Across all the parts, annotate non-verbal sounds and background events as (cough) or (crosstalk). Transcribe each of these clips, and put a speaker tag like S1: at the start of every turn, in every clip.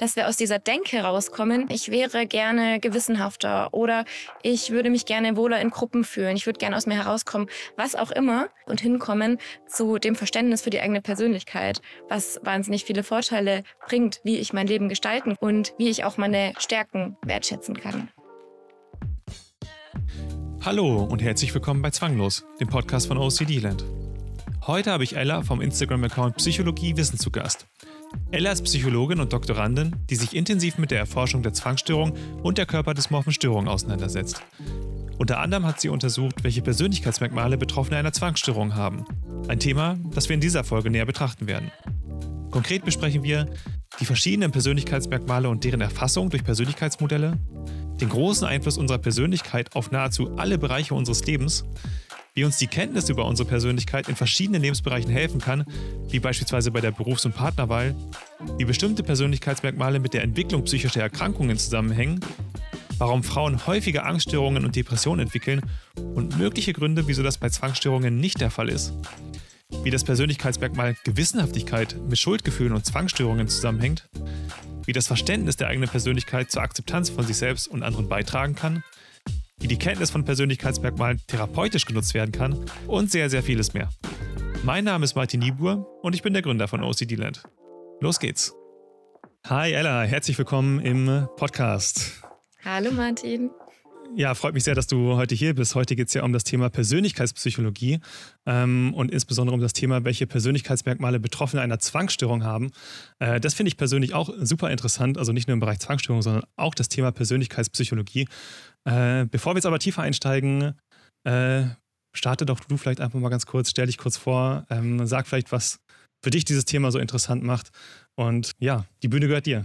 S1: dass wir aus dieser Denke rauskommen, ich wäre gerne gewissenhafter oder ich würde mich gerne wohler in Gruppen fühlen, ich würde gerne aus mir herauskommen, was auch immer und hinkommen zu dem Verständnis für die eigene Persönlichkeit, was wahnsinnig viele Vorteile bringt, wie ich mein Leben gestalten und wie ich auch meine Stärken wertschätzen kann.
S2: Hallo und herzlich willkommen bei Zwanglos, dem Podcast von OCD Land. Heute habe ich Ella vom Instagram-Account Psychologie Wissen zu Gast. Ella ist Psychologin und Doktorandin, die sich intensiv mit der Erforschung der Zwangsstörung und der körperdysmorphen Störung auseinandersetzt. Unter anderem hat sie untersucht, welche Persönlichkeitsmerkmale Betroffene einer Zwangsstörung haben. Ein Thema, das wir in dieser Folge näher betrachten werden. Konkret besprechen wir die verschiedenen Persönlichkeitsmerkmale und deren Erfassung durch Persönlichkeitsmodelle, den großen Einfluss unserer Persönlichkeit auf nahezu alle Bereiche unseres Lebens, wie uns die Kenntnis über unsere Persönlichkeit in verschiedenen Lebensbereichen helfen kann, wie beispielsweise bei der Berufs- und Partnerwahl, wie bestimmte Persönlichkeitsmerkmale mit der Entwicklung psychischer Erkrankungen zusammenhängen, warum Frauen häufige Angststörungen und Depressionen entwickeln und mögliche Gründe, wieso das bei Zwangsstörungen nicht der Fall ist, wie das Persönlichkeitsmerkmal Gewissenhaftigkeit mit Schuldgefühlen und Zwangsstörungen zusammenhängt, wie das Verständnis der eigenen Persönlichkeit zur Akzeptanz von sich selbst und anderen beitragen kann, wie die Kenntnis von Persönlichkeitsmerkmalen therapeutisch genutzt werden kann und sehr, sehr vieles mehr. Mein Name ist Martin Niebuhr und ich bin der Gründer von OCD Land. Los geht's. Hi Ella, herzlich willkommen im Podcast.
S1: Hallo Martin.
S2: Ja, freut mich sehr, dass du heute hier bist. Heute geht es ja um das Thema Persönlichkeitspsychologie ähm, und insbesondere um das Thema, welche Persönlichkeitsmerkmale Betroffene einer Zwangsstörung haben. Äh, das finde ich persönlich auch super interessant, also nicht nur im Bereich Zwangsstörung, sondern auch das Thema Persönlichkeitspsychologie. Äh, bevor wir jetzt aber tiefer einsteigen, äh, starte doch du vielleicht einfach mal ganz kurz, stell dich kurz vor, ähm, sag vielleicht, was für dich dieses Thema so interessant macht. Und ja, die Bühne gehört dir.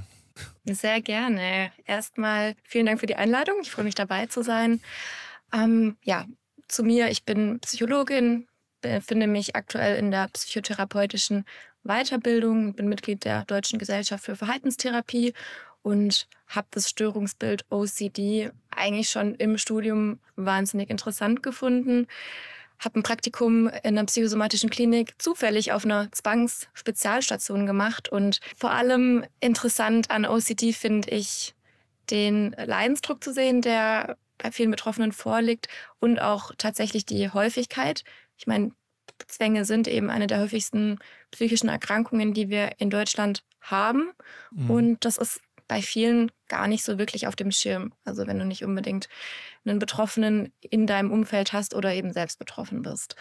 S1: Sehr gerne. Erstmal vielen Dank für die Einladung. Ich freue mich dabei zu sein. Ähm, ja, zu mir. Ich bin Psychologin, befinde mich aktuell in der psychotherapeutischen Weiterbildung, bin Mitglied der Deutschen Gesellschaft für Verhaltenstherapie und habe das Störungsbild OCD eigentlich schon im Studium wahnsinnig interessant gefunden habe ein Praktikum in einer psychosomatischen Klinik zufällig auf einer Zwangsspezialstation gemacht. Und vor allem interessant an OCD finde ich den Leidensdruck zu sehen, der bei vielen Betroffenen vorliegt und auch tatsächlich die Häufigkeit. Ich meine, Zwänge sind eben eine der häufigsten psychischen Erkrankungen, die wir in Deutschland haben. Mhm. Und das ist bei vielen gar nicht so wirklich auf dem Schirm. Also wenn du nicht unbedingt einen Betroffenen in deinem Umfeld hast oder eben selbst betroffen bist.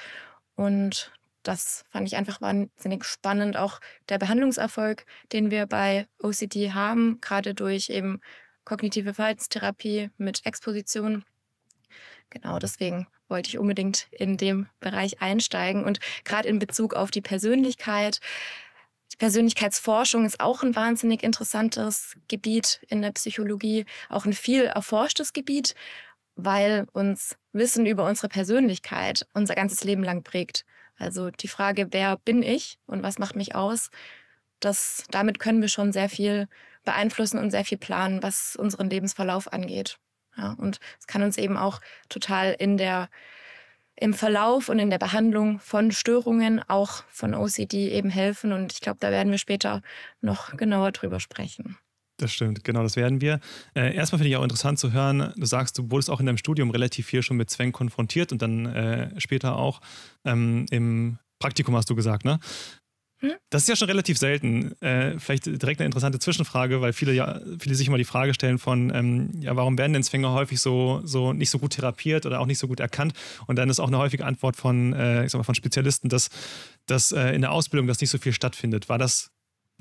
S1: Und das fand ich einfach wahnsinnig spannend. Auch der Behandlungserfolg, den wir bei OCD haben, gerade durch eben kognitive Verhaltenstherapie mit Exposition. Genau deswegen wollte ich unbedingt in dem Bereich einsteigen. Und gerade in Bezug auf die Persönlichkeit Persönlichkeitsforschung ist auch ein wahnsinnig interessantes Gebiet in der Psychologie, auch ein viel erforschtes Gebiet, weil uns Wissen über unsere Persönlichkeit unser ganzes Leben lang prägt. Also die Frage, wer bin ich und was macht mich aus, das, damit können wir schon sehr viel beeinflussen und sehr viel planen, was unseren Lebensverlauf angeht. Ja, und es kann uns eben auch total in der im Verlauf und in der Behandlung von Störungen, auch von OCD, eben helfen. Und ich glaube, da werden wir später noch genauer drüber sprechen.
S2: Das stimmt, genau, das werden wir. Äh, erstmal finde ich auch interessant zu hören, du sagst, du wurdest auch in deinem Studium relativ viel schon mit Zwängen konfrontiert und dann äh, später auch ähm, im Praktikum hast du gesagt, ne? Das ist ja schon relativ selten. Äh, vielleicht direkt eine interessante Zwischenfrage, weil viele ja, viele sich immer die Frage stellen von, ähm, ja, warum werden denn Zwänge häufig so, so nicht so gut therapiert oder auch nicht so gut erkannt? Und dann ist auch eine häufige Antwort von, äh, ich sag mal, von Spezialisten, dass, dass äh, in der Ausbildung das nicht so viel stattfindet. War das,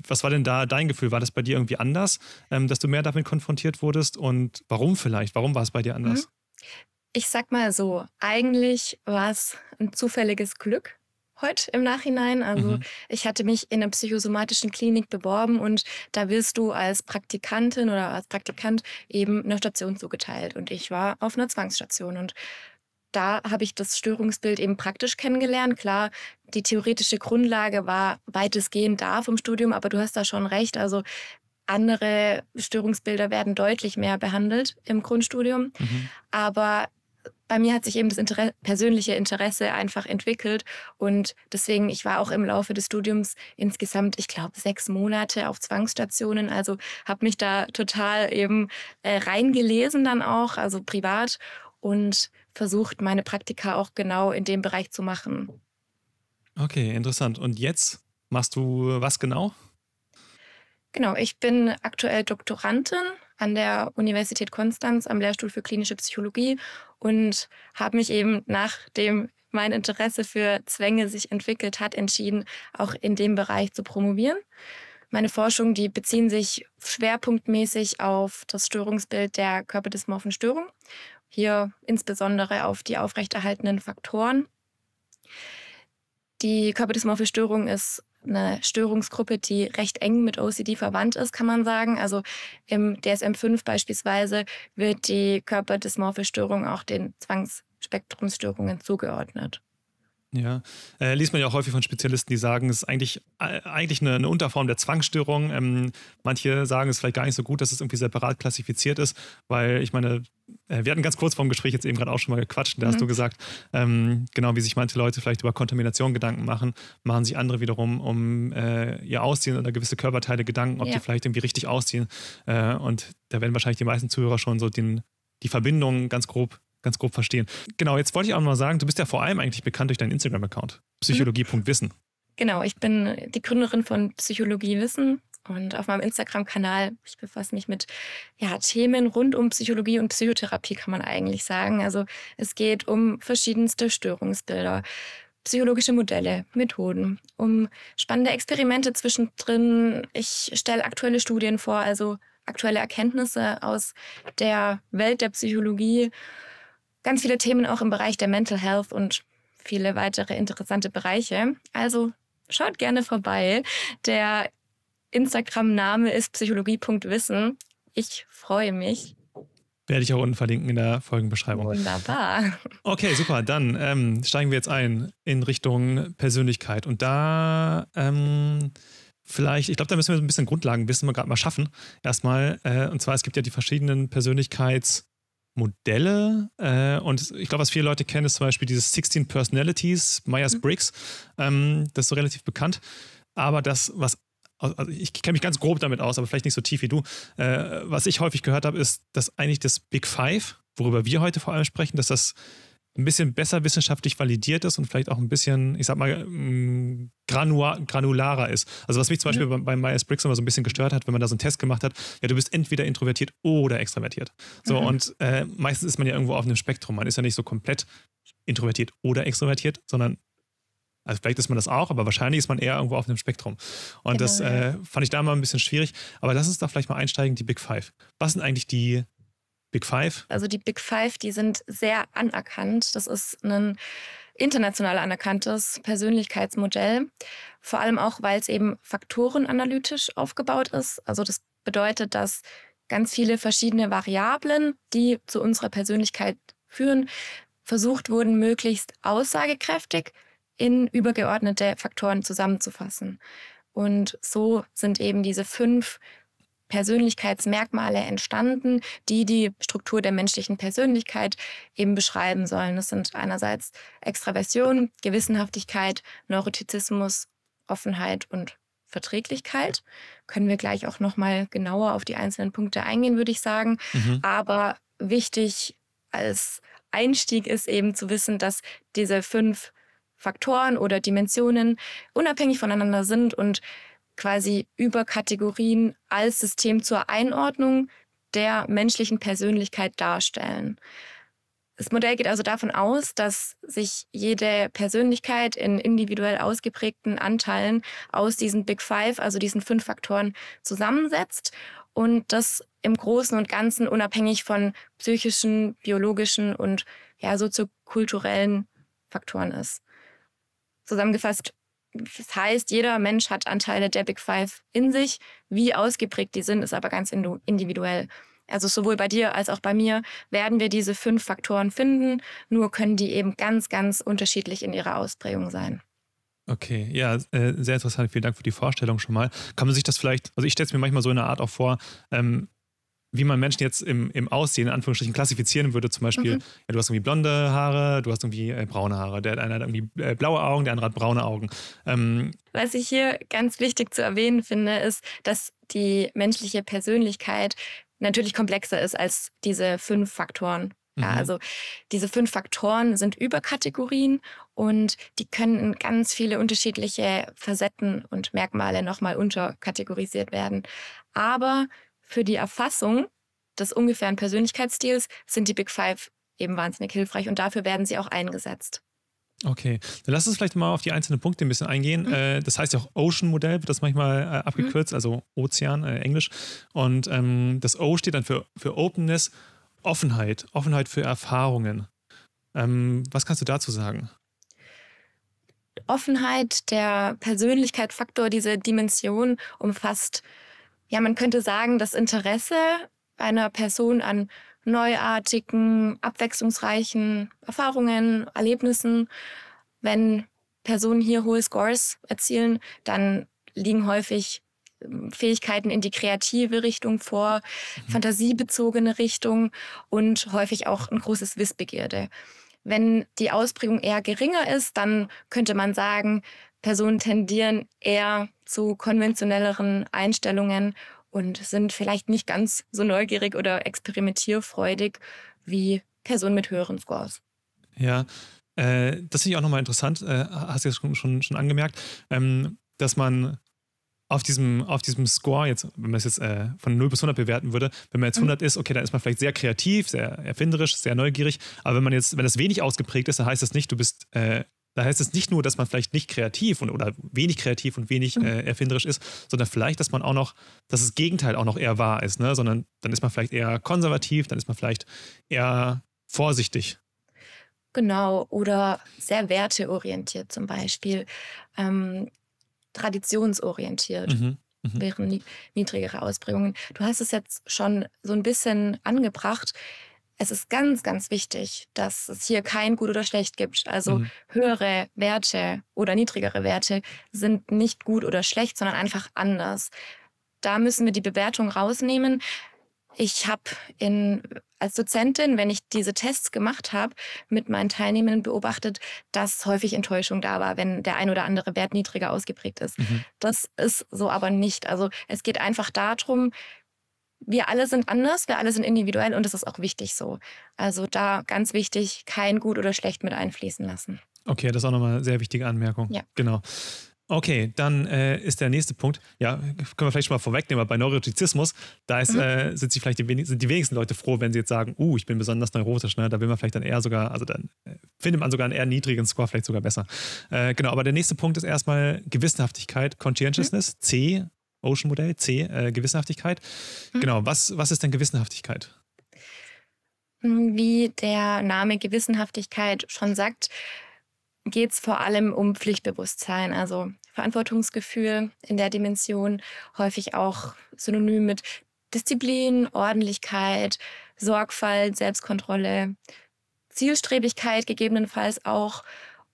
S2: was war denn da dein Gefühl? War das bei dir irgendwie anders, ähm, dass du mehr damit konfrontiert wurdest? Und warum vielleicht? Warum war es bei dir anders? Hm?
S1: Ich sag mal so, eigentlich war es ein zufälliges Glück heute im Nachhinein. Also mhm. ich hatte mich in einer psychosomatischen Klinik beworben und da wirst du als Praktikantin oder als Praktikant eben eine Station zugeteilt. Und ich war auf einer Zwangsstation und da habe ich das Störungsbild eben praktisch kennengelernt. Klar, die theoretische Grundlage war weitestgehend da vom Studium, aber du hast da schon recht. Also andere Störungsbilder werden deutlich mehr behandelt im Grundstudium. Mhm. Aber bei mir hat sich eben das Inter persönliche Interesse einfach entwickelt und deswegen, ich war auch im Laufe des Studiums insgesamt, ich glaube, sechs Monate auf Zwangsstationen, also habe mich da total eben äh, reingelesen dann auch, also privat und versucht, meine Praktika auch genau in dem Bereich zu machen.
S2: Okay, interessant. Und jetzt machst du was genau?
S1: Genau, ich bin aktuell Doktorandin an der Universität Konstanz am Lehrstuhl für klinische Psychologie und habe mich eben nachdem mein Interesse für Zwänge sich entwickelt hat, entschieden, auch in dem Bereich zu promovieren. Meine Forschung, die beziehen sich schwerpunktmäßig auf das Störungsbild der körperdysmorphen Störung. Hier insbesondere auf die aufrechterhaltenen Faktoren. Die körperdysmorphe Störung ist eine Störungsgruppe, die recht eng mit OCD verwandt ist, kann man sagen. Also im DSM-5 beispielsweise wird die körperdysmorphe Störung auch den Zwangsspektrumsstörungen zugeordnet.
S2: Ja, äh, liest man ja auch häufig von Spezialisten, die sagen, es ist eigentlich, äh, eigentlich eine, eine, Unterform der Zwangsstörung. Ähm, manche sagen, es ist vielleicht gar nicht so gut, dass es irgendwie separat klassifiziert ist, weil ich meine, äh, wir hatten ganz kurz vor dem Gespräch jetzt eben gerade auch schon mal gequatscht. Da mhm. hast du gesagt, ähm, genau wie sich manche Leute vielleicht über Kontamination Gedanken machen, machen sich andere wiederum um äh, ihr Aussehen oder gewisse Körperteile Gedanken, ob ja. die vielleicht irgendwie richtig aussehen. Äh, und da werden wahrscheinlich die meisten Zuhörer schon so den, die Verbindung ganz grob ganz grob verstehen. Genau, jetzt wollte ich auch mal sagen, du bist ja vor allem eigentlich bekannt durch deinen Instagram-Account, psychologie.wissen.
S1: Genau, ich bin die Gründerin von Psychologie Wissen und auf meinem Instagram-Kanal, ich befasse mich mit ja, Themen rund um Psychologie und Psychotherapie, kann man eigentlich sagen. Also es geht um verschiedenste Störungsbilder, psychologische Modelle, Methoden, um spannende Experimente zwischendrin. Ich stelle aktuelle Studien vor, also aktuelle Erkenntnisse aus der Welt der Psychologie. Ganz viele Themen auch im Bereich der Mental Health und viele weitere interessante Bereiche. Also schaut gerne vorbei. Der Instagram-Name ist psychologie.wissen. Ich freue mich.
S2: Werde ich auch unten verlinken in der Folgenbeschreibung.
S1: Wunderbar.
S2: Okay, super. Dann ähm, steigen wir jetzt ein in Richtung Persönlichkeit. Und da ähm, vielleicht, ich glaube, da müssen wir so ein bisschen Grundlagenwissen mal gerade mal schaffen. Erstmal. Äh, und zwar, es gibt ja die verschiedenen Persönlichkeitsmodelle. Äh, und ich glaube, was viele Leute kennen, ist zum Beispiel dieses 16 Personalities, Myers-Briggs. Mhm. Ähm, das ist so relativ bekannt. Aber das, was also ich kenne mich ganz grob damit aus, aber vielleicht nicht so tief wie du. Äh, was ich häufig gehört habe, ist, dass eigentlich das Big Five, worüber wir heute vor allem sprechen, dass das ein bisschen besser wissenschaftlich validiert ist und vielleicht auch ein bisschen, ich sag mal, mm, granularer ist. Also was mich zum Beispiel mhm. bei, Myers-Briggs immer so ein bisschen gestört hat, wenn man da so einen Test gemacht hat, ja, du bist entweder introvertiert oder extrovertiert. So, mhm. und äh, meistens ist man ja irgendwo auf einem Spektrum. Man ist ja nicht so komplett introvertiert oder extrovertiert, sondern also vielleicht ist man das auch, aber wahrscheinlich ist man eher irgendwo auf einem Spektrum. Und genau, das äh, fand ich da mal ein bisschen schwierig. Aber lass uns da vielleicht mal einsteigen, die Big Five. Was sind eigentlich die Big Five?
S1: Also die Big Five, die sind sehr anerkannt. Das ist ein international anerkanntes Persönlichkeitsmodell. Vor allem auch, weil es eben faktorenanalytisch aufgebaut ist. Also das bedeutet, dass ganz viele verschiedene Variablen, die zu unserer Persönlichkeit führen, versucht wurden, möglichst aussagekräftig in übergeordnete Faktoren zusammenzufassen. Und so sind eben diese fünf Persönlichkeitsmerkmale entstanden, die die Struktur der menschlichen Persönlichkeit eben beschreiben sollen. Das sind einerseits Extraversion, Gewissenhaftigkeit, Neurotizismus, Offenheit und Verträglichkeit. Können wir gleich auch noch mal genauer auf die einzelnen Punkte eingehen, würde ich sagen. Mhm. Aber wichtig als Einstieg ist eben zu wissen, dass diese fünf Faktoren oder Dimensionen unabhängig voneinander sind und quasi über Kategorien als System zur Einordnung der menschlichen Persönlichkeit darstellen. Das Modell geht also davon aus, dass sich jede Persönlichkeit in individuell ausgeprägten Anteilen aus diesen Big Five, also diesen fünf Faktoren, zusammensetzt und das im Großen und Ganzen unabhängig von psychischen, biologischen und ja, soziokulturellen Faktoren ist. Zusammengefasst, das heißt, jeder Mensch hat Anteile der Big Five in sich. Wie ausgeprägt die sind, ist aber ganz individuell. Also sowohl bei dir als auch bei mir werden wir diese fünf Faktoren finden, nur können die eben ganz, ganz unterschiedlich in ihrer Ausprägung sein.
S2: Okay, ja, äh, sehr interessant. Vielen Dank für die Vorstellung schon mal. Kann man sich das vielleicht, also ich stelle es mir manchmal so in einer Art auch vor, ähm, wie man Menschen jetzt im, im Aussehen, in Anführungsstrichen, klassifizieren würde. Zum Beispiel, mhm. ja, du hast irgendwie blonde Haare, du hast irgendwie äh, braune Haare. Der eine hat irgendwie äh, blaue Augen, der andere hat braune Augen. Ähm,
S1: Was ich hier ganz wichtig zu erwähnen finde, ist, dass die menschliche Persönlichkeit natürlich komplexer ist als diese fünf Faktoren. Ja, mhm. also diese fünf Faktoren sind Überkategorien und die können in ganz viele unterschiedliche Facetten und Merkmale nochmal unterkategorisiert werden. Aber für die Erfassung des ungefähren Persönlichkeitsstils sind die Big Five eben wahnsinnig hilfreich und dafür werden sie auch eingesetzt.
S2: Okay, dann lass uns vielleicht mal auf die einzelnen Punkte ein bisschen eingehen. Mhm. Äh, das heißt ja auch Ocean-Modell, wird das manchmal äh, abgekürzt, mhm. also Ozean, äh, Englisch. Und ähm, das O steht dann für, für Openness Offenheit, Offenheit für Erfahrungen. Ähm, was kannst du dazu sagen?
S1: Offenheit, der Persönlichkeitsfaktor, diese Dimension umfasst, ja, man könnte sagen, das Interesse einer Person an neuartigen, abwechslungsreichen Erfahrungen, Erlebnissen. Wenn Personen hier hohe Scores erzielen, dann liegen häufig Fähigkeiten in die kreative Richtung vor, mhm. fantasiebezogene Richtung und häufig auch ein großes Wissbegierde. Wenn die Ausprägung eher geringer ist, dann könnte man sagen, Personen tendieren eher zu konventionelleren Einstellungen und sind vielleicht nicht ganz so neugierig oder experimentierfreudig wie Personen mit höheren Scores.
S2: Ja, äh, das finde ich auch nochmal interessant, äh, hast du jetzt schon, schon, schon angemerkt, ähm, dass man auf diesem, auf diesem Score, jetzt, wenn man es jetzt äh, von 0 bis 100 bewerten würde, wenn man jetzt 100 mhm. ist, okay, dann ist man vielleicht sehr kreativ, sehr erfinderisch, sehr neugierig. Aber wenn man jetzt, wenn das wenig ausgeprägt ist, dann heißt das nicht, du bist, äh, da heißt es nicht nur, dass man vielleicht nicht kreativ und, oder wenig kreativ und wenig mhm. äh, erfinderisch ist, sondern vielleicht, dass man auch noch, dass das Gegenteil auch noch eher wahr ist, ne? Sondern dann ist man vielleicht eher konservativ, dann ist man vielleicht eher vorsichtig.
S1: Genau, oder sehr werteorientiert zum Beispiel. Ähm, traditionsorientiert. Mhm. Mhm. wären niedrigere Ausprägungen. Du hast es jetzt schon so ein bisschen angebracht. Es ist ganz, ganz wichtig, dass es hier kein gut oder schlecht gibt. Also mhm. höhere Werte oder niedrigere Werte sind nicht gut oder schlecht, sondern einfach anders. Da müssen wir die Bewertung rausnehmen. Ich habe in als Dozentin, wenn ich diese Tests gemacht habe, mit meinen Teilnehmern beobachtet, dass häufig Enttäuschung da war, wenn der ein oder andere Wert niedriger ausgeprägt ist. Mhm. Das ist so aber nicht. Also es geht einfach darum, wir alle sind anders, wir alle sind individuell und das ist auch wichtig so. Also da ganz wichtig, kein gut oder schlecht mit einfließen lassen.
S2: Okay, das ist auch nochmal eine sehr wichtige Anmerkung. Ja. Genau. Okay, dann äh, ist der nächste Punkt, ja, können wir vielleicht schon mal vorwegnehmen, aber bei Neurotizismus, da ist, mhm. äh, sind, sie vielleicht die, sind die wenigsten Leute froh, wenn sie jetzt sagen, uh, ich bin besonders neurotisch, ne? da will man vielleicht dann eher sogar, also dann äh, findet man sogar einen eher niedrigen Score vielleicht sogar besser. Äh, genau, aber der nächste Punkt ist erstmal Gewissenhaftigkeit, Conscientiousness, mhm. C, Ocean Modell, C, äh, Gewissenhaftigkeit. Mhm. Genau, was, was ist denn Gewissenhaftigkeit?
S1: Wie der Name Gewissenhaftigkeit schon sagt, geht es vor allem um Pflichtbewusstsein, also Verantwortungsgefühl in der Dimension, häufig auch synonym mit Disziplin, Ordentlichkeit, Sorgfalt, Selbstkontrolle, Zielstrebigkeit gegebenenfalls auch.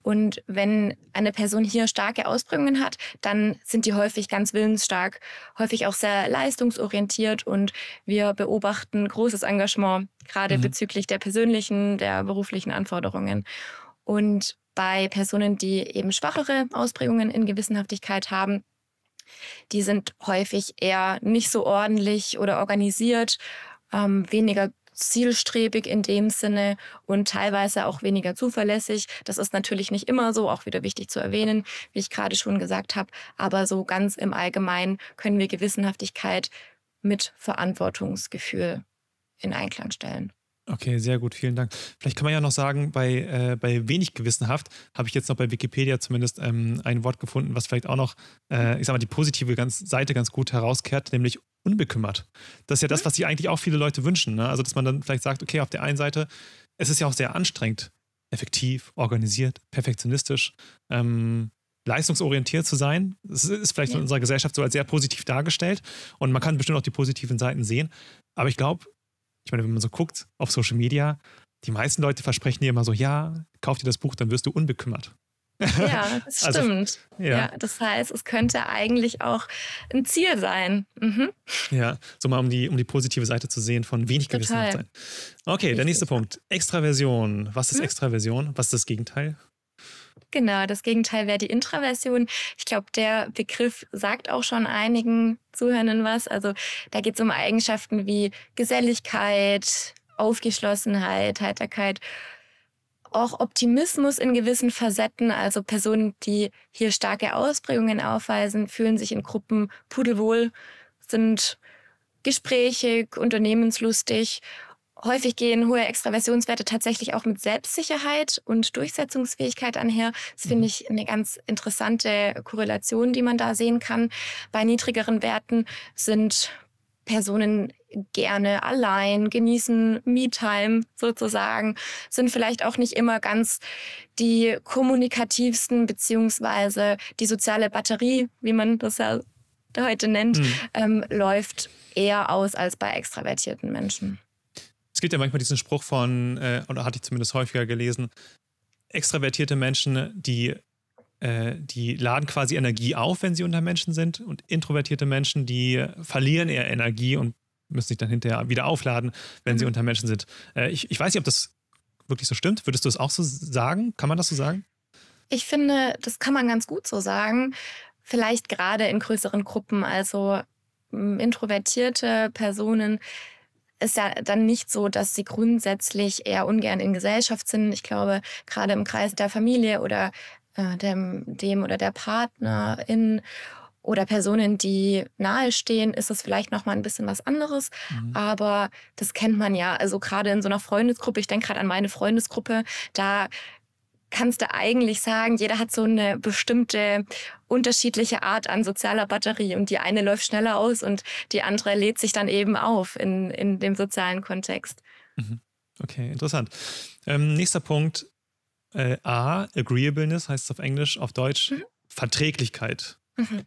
S1: Und wenn eine Person hier starke Ausprägungen hat, dann sind die häufig ganz willensstark, häufig auch sehr leistungsorientiert und wir beobachten großes Engagement, gerade mhm. bezüglich der persönlichen, der beruflichen Anforderungen. Und bei Personen, die eben schwachere Ausprägungen in Gewissenhaftigkeit haben, die sind häufig eher nicht so ordentlich oder organisiert, ähm, weniger zielstrebig in dem Sinne und teilweise auch weniger zuverlässig. Das ist natürlich nicht immer so, auch wieder wichtig zu erwähnen, wie ich gerade schon gesagt habe. Aber so ganz im Allgemeinen können wir Gewissenhaftigkeit mit Verantwortungsgefühl in Einklang stellen.
S2: Okay, sehr gut, vielen Dank. Vielleicht kann man ja noch sagen, bei, äh, bei wenig gewissenhaft habe ich jetzt noch bei Wikipedia zumindest ähm, ein Wort gefunden, was vielleicht auch noch, äh, ich sag mal, die positive ganz, Seite ganz gut herauskehrt, nämlich unbekümmert. Das ist ja das, mhm. was sich eigentlich auch viele Leute wünschen. Ne? Also, dass man dann vielleicht sagt, okay, auf der einen Seite, es ist ja auch sehr anstrengend, effektiv, organisiert, perfektionistisch, ähm, leistungsorientiert zu sein. Das ist vielleicht ja. in unserer Gesellschaft so als sehr positiv dargestellt und man kann bestimmt auch die positiven Seiten sehen. Aber ich glaube, ich meine, wenn man so guckt auf Social Media, die meisten Leute versprechen dir immer so, ja, kauf dir das Buch, dann wirst du unbekümmert.
S1: Ja, (laughs) das also, stimmt. ja. ja. das heißt, es könnte eigentlich auch ein Ziel sein. Mhm.
S2: Ja, so mal um die, um die positive Seite zu sehen von wenig Gewissenhaft sein. Okay, Richtig. der nächste Punkt. Extraversion. Was ist hm? Extraversion? Was ist das Gegenteil?
S1: Genau, das Gegenteil wäre die Intraversion. Ich glaube, der Begriff sagt auch schon einigen Zuhörenden was. Also da geht es um Eigenschaften wie Geselligkeit, Aufgeschlossenheit, Heiterkeit, auch Optimismus in gewissen Facetten. Also Personen, die hier starke Ausprägungen aufweisen, fühlen sich in Gruppen pudelwohl, sind gesprächig, unternehmenslustig Häufig gehen hohe Extraversionswerte tatsächlich auch mit Selbstsicherheit und Durchsetzungsfähigkeit einher. Das finde mhm. ich eine ganz interessante Korrelation, die man da sehen kann. Bei niedrigeren Werten sind Personen gerne allein, genießen Me-Time sozusagen, sind vielleicht auch nicht immer ganz die kommunikativsten beziehungsweise die soziale Batterie, wie man das ja heute nennt, mhm. ähm, läuft eher aus als bei extravertierten Menschen.
S2: Es gibt ja manchmal diesen Spruch von, äh, oder hatte ich zumindest häufiger gelesen, extravertierte Menschen, die, äh, die laden quasi Energie auf, wenn sie unter Menschen sind, und introvertierte Menschen, die verlieren eher Energie und müssen sich dann hinterher wieder aufladen, wenn mhm. sie unter Menschen sind. Äh, ich, ich weiß nicht, ob das wirklich so stimmt. Würdest du es auch so sagen? Kann man das so sagen?
S1: Ich finde, das kann man ganz gut so sagen. Vielleicht gerade in größeren Gruppen. Also introvertierte Personen ist ja dann nicht so, dass sie grundsätzlich eher ungern in Gesellschaft sind. Ich glaube, gerade im Kreis der Familie oder äh, dem, dem oder der Partnerin oder Personen, die nahestehen, ist es vielleicht noch mal ein bisschen was anderes. Mhm. Aber das kennt man ja. Also gerade in so einer Freundesgruppe, ich denke gerade an meine Freundesgruppe, da kannst du eigentlich sagen, jeder hat so eine bestimmte unterschiedliche Art an sozialer Batterie und die eine läuft schneller aus und die andere lädt sich dann eben auf in, in dem sozialen Kontext.
S2: Mhm. Okay, interessant. Ähm, nächster Punkt. Äh, A, Agreeableness heißt es auf Englisch, auf Deutsch mhm. Verträglichkeit. Mhm.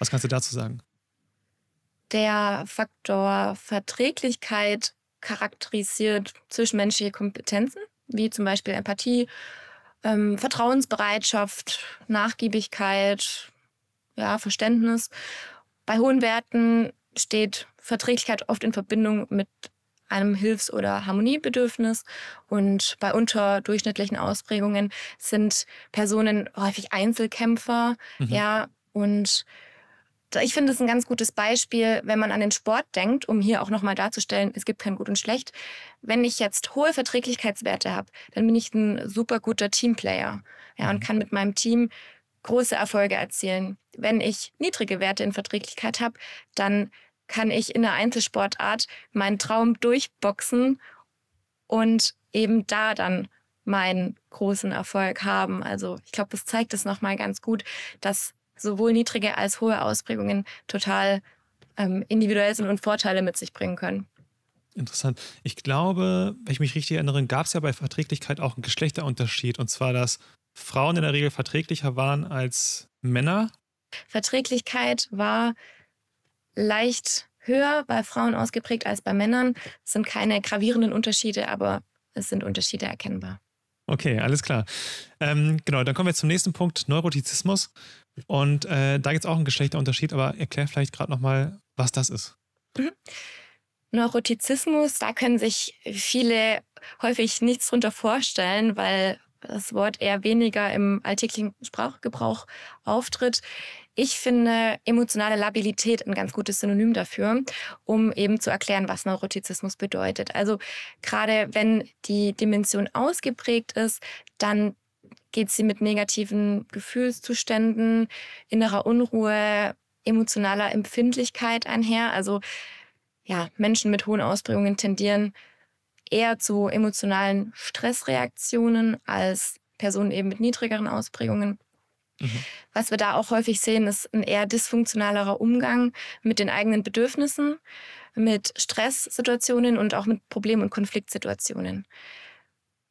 S2: Was kannst du dazu sagen?
S1: Der Faktor Verträglichkeit charakterisiert zwischenmenschliche Kompetenzen, wie zum Beispiel Empathie, ähm, Vertrauensbereitschaft, Nachgiebigkeit, ja, Verständnis. Bei hohen Werten steht Verträglichkeit oft in Verbindung mit einem Hilfs- oder Harmoniebedürfnis. Und bei unterdurchschnittlichen Ausprägungen sind Personen häufig Einzelkämpfer, mhm. ja, und ich finde es ein ganz gutes Beispiel, wenn man an den Sport denkt, um hier auch nochmal darzustellen, es gibt kein Gut und Schlecht. Wenn ich jetzt hohe Verträglichkeitswerte habe, dann bin ich ein super guter Teamplayer ja, und mhm. kann mit meinem Team große Erfolge erzielen. Wenn ich niedrige Werte in Verträglichkeit habe, dann kann ich in der Einzelsportart meinen Traum durchboxen und eben da dann meinen großen Erfolg haben. Also ich glaube, das zeigt es nochmal ganz gut, dass sowohl niedrige als hohe Ausprägungen total ähm, individuell sind und Vorteile mit sich bringen können.
S2: Interessant. Ich glaube, wenn ich mich richtig erinnere, gab es ja bei Verträglichkeit auch einen Geschlechterunterschied. Und zwar, dass Frauen in der Regel verträglicher waren als Männer.
S1: Verträglichkeit war leicht höher bei Frauen ausgeprägt als bei Männern. Es sind keine gravierenden Unterschiede, aber es sind Unterschiede erkennbar.
S2: Okay, alles klar. Ähm, genau, dann kommen wir zum nächsten Punkt, Neurotizismus. Und äh, da gibt es auch einen Geschlechterunterschied, aber erklär vielleicht gerade nochmal, was das ist. Mhm.
S1: Neurotizismus, da können sich viele häufig nichts drunter vorstellen, weil das Wort eher weniger im alltäglichen Sprachgebrauch auftritt. Ich finde emotionale Labilität ein ganz gutes Synonym dafür, um eben zu erklären, was Neurotizismus bedeutet. Also gerade wenn die Dimension ausgeprägt ist, dann geht sie mit negativen Gefühlszuständen, innerer Unruhe, emotionaler Empfindlichkeit einher. Also ja, Menschen mit hohen Ausprägungen tendieren eher zu emotionalen Stressreaktionen als Personen eben mit niedrigeren Ausprägungen. Mhm. Was wir da auch häufig sehen, ist ein eher dysfunktionalerer Umgang mit den eigenen Bedürfnissen, mit Stresssituationen und auch mit Problem- und Konfliktsituationen.